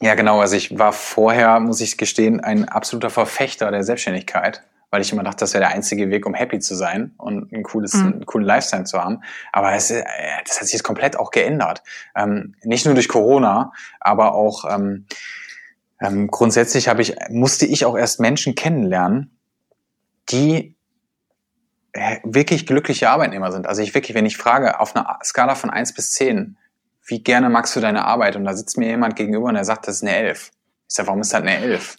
Ja, genau. Also ich war vorher, muss ich gestehen, ein absoluter Verfechter der Selbstständigkeit weil ich immer dachte, das wäre der einzige Weg, um happy zu sein und ein cooles, mhm. einen coolen Lifestyle zu haben. Aber das, äh, das hat sich jetzt komplett auch geändert. Ähm, nicht nur durch Corona, aber auch ähm, ähm, grundsätzlich habe ich, musste ich auch erst Menschen kennenlernen, die äh, wirklich glückliche Arbeitnehmer sind. Also ich wirklich, wenn ich frage, auf einer Skala von eins bis zehn, wie gerne magst du deine Arbeit? Und da sitzt mir jemand gegenüber und er sagt, das ist eine elf. Ich sage, warum ist das eine elf?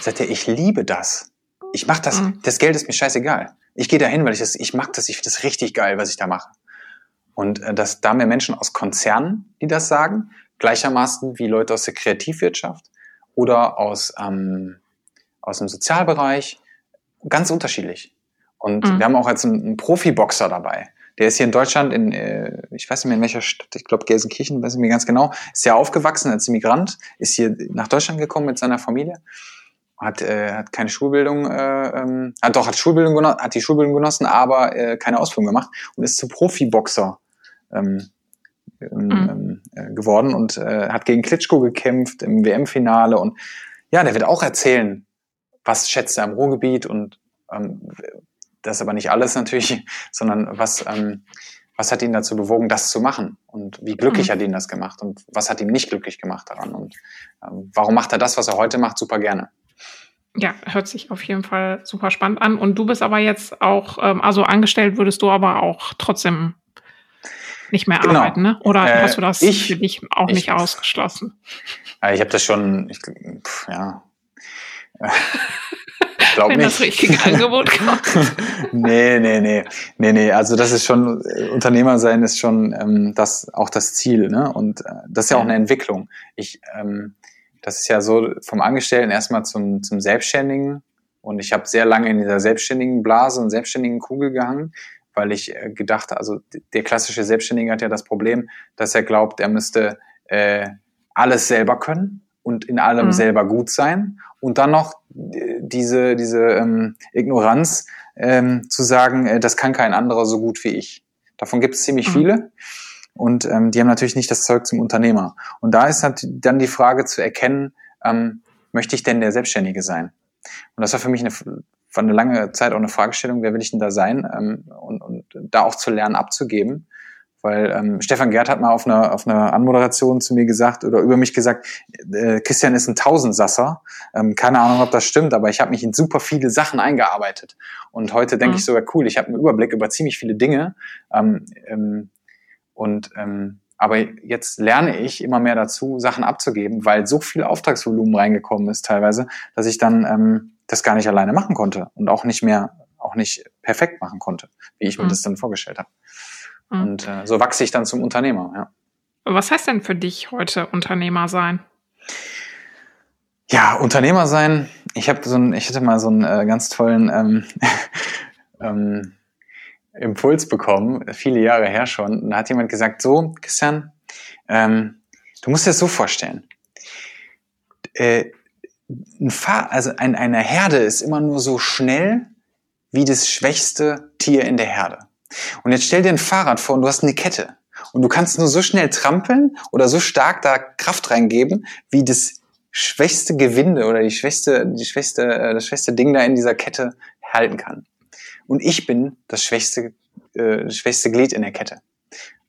Sagt er, ich liebe das. Ich mach das, mhm. das Geld ist mir scheißegal. Ich gehe dahin, weil ich das, ich mag das, ich finde das richtig geil, was ich da mache. Und äh, dass da mehr Menschen aus Konzernen, die das sagen, gleichermaßen wie Leute aus der Kreativwirtschaft oder aus, ähm, aus dem Sozialbereich, ganz unterschiedlich. Und mhm. wir haben auch jetzt einen, einen Profiboxer dabei. Der ist hier in Deutschland in, äh, ich weiß nicht mehr in welcher Stadt, ich glaube Gelsenkirchen, weiß ich mir ganz genau, ist ja aufgewachsen als Immigrant, ist hier nach Deutschland gekommen mit seiner Familie, hat, äh, hat keine Schulbildung, äh, ähm, hat doch hat Schulbildung genossen, hat die Schulbildung genossen, aber äh, keine Ausbildung gemacht und ist zum Profiboxer ähm, ähm, mhm. äh, geworden und äh, hat gegen Klitschko gekämpft im WM-Finale und ja, der wird auch erzählen, was schätzt er am Ruhrgebiet und ähm, das ist aber nicht alles natürlich, sondern was, ähm, was hat ihn dazu bewogen, das zu machen? Und wie glücklich mhm. hat ihn das gemacht? Und was hat ihn nicht glücklich gemacht daran? Und ähm, warum macht er das, was er heute macht, super gerne?
Ja, hört sich auf jeden Fall super spannend an. Und du bist aber jetzt auch, ähm, also angestellt würdest du aber auch trotzdem nicht mehr genau. arbeiten, ne? Oder äh, hast du das ich, für dich auch ich, nicht ausgeschlossen?
Äh, ich habe das schon, ich, pff, ja.
glaube nicht. Das richtige Angebot kommt.
nee, nee, nee. Nee, nee. Also das ist schon, Unternehmer sein ist schon ähm, das auch das Ziel, ne? Und äh, das ist ja auch eine Entwicklung. Ich, ähm, das ist ja so vom Angestellten erstmal zum, zum Selbstständigen. Und ich habe sehr lange in dieser selbstständigen Blase und selbstständigen Kugel gehangen, weil ich äh, gedacht, also der klassische Selbstständige hat ja das Problem, dass er glaubt, er müsste äh, alles selber können und in allem mhm. selber gut sein und dann noch diese, diese ähm, Ignoranz ähm, zu sagen, äh, das kann kein anderer so gut wie ich. Davon gibt es ziemlich mhm. viele und ähm, die haben natürlich nicht das Zeug zum Unternehmer. Und da ist dann die Frage zu erkennen, ähm, möchte ich denn der Selbstständige sein? Und das war für mich eine, war eine lange Zeit auch eine Fragestellung, wer will ich denn da sein? Ähm, und, und da auch zu lernen abzugeben. Weil ähm, Stefan Gerd hat mal auf einer, auf einer Anmoderation zu mir gesagt oder über mich gesagt, äh, Christian ist ein Tausendsasser. Ähm, keine Ahnung, ob das stimmt, aber ich habe mich in super viele Sachen eingearbeitet. Und heute denke mhm. ich sogar, cool, ich habe einen Überblick über ziemlich viele Dinge. Ähm, ähm, und ähm, aber jetzt lerne ich immer mehr dazu, Sachen abzugeben, weil so viel Auftragsvolumen reingekommen ist teilweise, dass ich dann ähm, das gar nicht alleine machen konnte und auch nicht mehr, auch nicht perfekt machen konnte, wie ich mir mhm. das dann vorgestellt habe. Mhm. Und äh, so wachse ich dann zum Unternehmer, ja.
Was heißt denn für dich heute Unternehmer sein?
Ja, Unternehmer sein. Ich habe so ein, ich hatte mal so einen äh, ganz tollen ähm, ähm, Impuls bekommen, viele Jahre her schon. Und da hat jemand gesagt: So, Christian, ähm, du musst dir das so vorstellen. Äh, ein Fahr also ein, eine Herde ist immer nur so schnell wie das schwächste Tier in der Herde. Und jetzt stell dir ein Fahrrad vor und du hast eine Kette. Und du kannst nur so schnell trampeln oder so stark da Kraft reingeben, wie das schwächste Gewinde oder die schwächste, die schwächste, äh, das schwächste Ding da in dieser Kette halten kann. Und ich bin das schwächste, äh, das schwächste Glied in der Kette.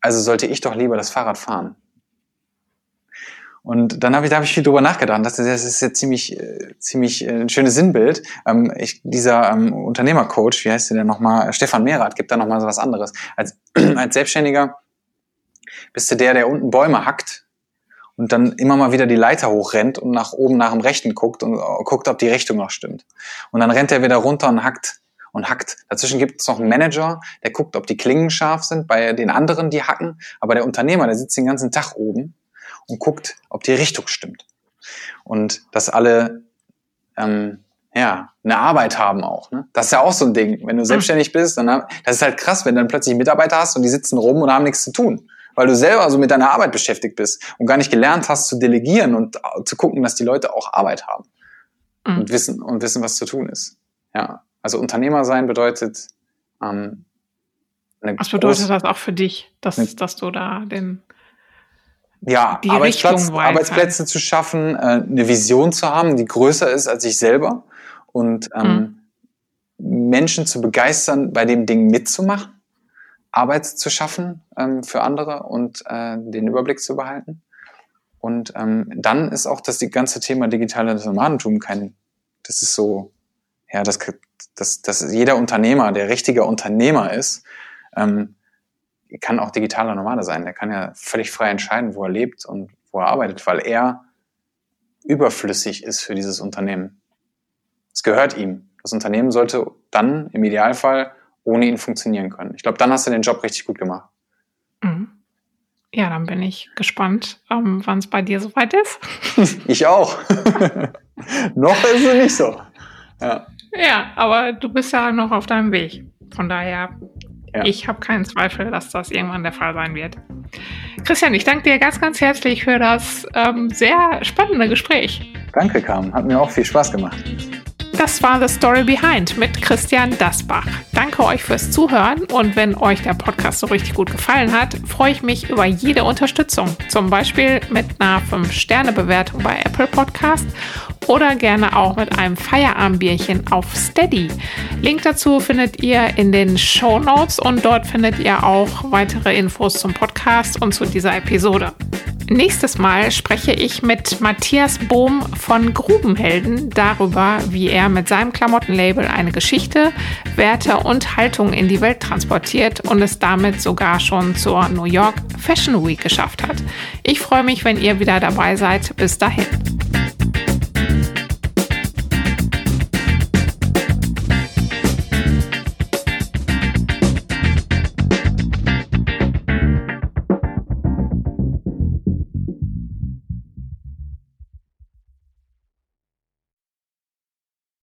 Also sollte ich doch lieber das Fahrrad fahren. Und dann habe ich, da habe ich viel drüber nachgedacht. Das, das ist jetzt ziemlich, äh, ziemlich äh, ein schönes Sinnbild. Ähm, ich, dieser ähm, Unternehmercoach, wie heißt der denn nochmal? Stefan Mehrath gibt da nochmal so was anderes. Als, als Selbstständiger bist du der, der unten Bäume hackt und dann immer mal wieder die Leiter hochrennt und nach oben nach dem Rechten guckt und uh, guckt, ob die Richtung noch stimmt. Und dann rennt er wieder runter und hackt und hackt. Dazwischen gibt es noch einen Manager, der guckt, ob die Klingen scharf sind bei den anderen, die hacken. Aber der Unternehmer, der sitzt den ganzen Tag oben und guckt, ob die Richtung stimmt. Und dass alle ähm, ja, eine Arbeit haben auch. Ne? Das ist ja auch so ein Ding. Wenn du hm. selbstständig bist, dann das ist halt krass, wenn du dann plötzlich Mitarbeiter hast und die sitzen rum und haben nichts zu tun. Weil du selber so mit deiner Arbeit beschäftigt bist und gar nicht gelernt hast zu delegieren und zu gucken, dass die Leute auch Arbeit haben. Mhm. Und wissen, und wissen, was zu tun ist. Ja. Also Unternehmer sein bedeutet, ähm,
Was bedeutet das auch für dich, dass, dass du da den
ja, Arbeitsplatz, Arbeitsplätze zu schaffen, äh, eine Vision zu haben, die größer ist als ich selber und ähm, mhm. Menschen zu begeistern, bei dem Ding mitzumachen, Arbeit zu schaffen ähm, für andere und äh, den Überblick zu behalten. Und ähm, dann ist auch das die ganze Thema digitales Nomadentum kein, das ist so, ja, das, das, das jeder Unternehmer, der richtiger Unternehmer ist, ähm, kann auch digitaler Nomade sein. Der kann ja völlig frei entscheiden, wo er lebt und wo er arbeitet, weil er überflüssig ist für dieses Unternehmen. Es gehört ihm. Das Unternehmen sollte dann im Idealfall ohne ihn funktionieren können. Ich glaube, dann hast du den Job richtig gut gemacht.
Mhm. Ja, dann bin ich gespannt, ähm, wann es bei dir soweit ist.
ich auch. noch ist es nicht so.
Ja. Ja, aber du bist ja noch auf deinem Weg. Von daher, ja. ich habe keinen Zweifel, dass das irgendwann der Fall sein wird. Christian, ich danke dir ganz, ganz herzlich für das ähm, sehr spannende Gespräch.
Danke, Carmen. Hat mir auch viel Spaß gemacht.
Das war The Story Behind mit Christian Dasbach. Danke euch fürs Zuhören und wenn euch der Podcast so richtig gut gefallen hat, freue ich mich über jede Unterstützung. Zum Beispiel mit einer 5-Sterne-Bewertung bei Apple Podcast oder gerne auch mit einem Feierabendbierchen auf Steady. Link dazu findet ihr in den Show Notes und dort findet ihr auch weitere Infos zum Podcast und zu dieser Episode. Nächstes Mal spreche ich mit Matthias Bohm von Grubenhelden darüber, wie er mit seinem Klamottenlabel eine Geschichte, Werte und Haltung in die Welt transportiert und es damit sogar schon zur New York Fashion Week geschafft hat. Ich freue mich, wenn ihr wieder dabei seid. Bis dahin.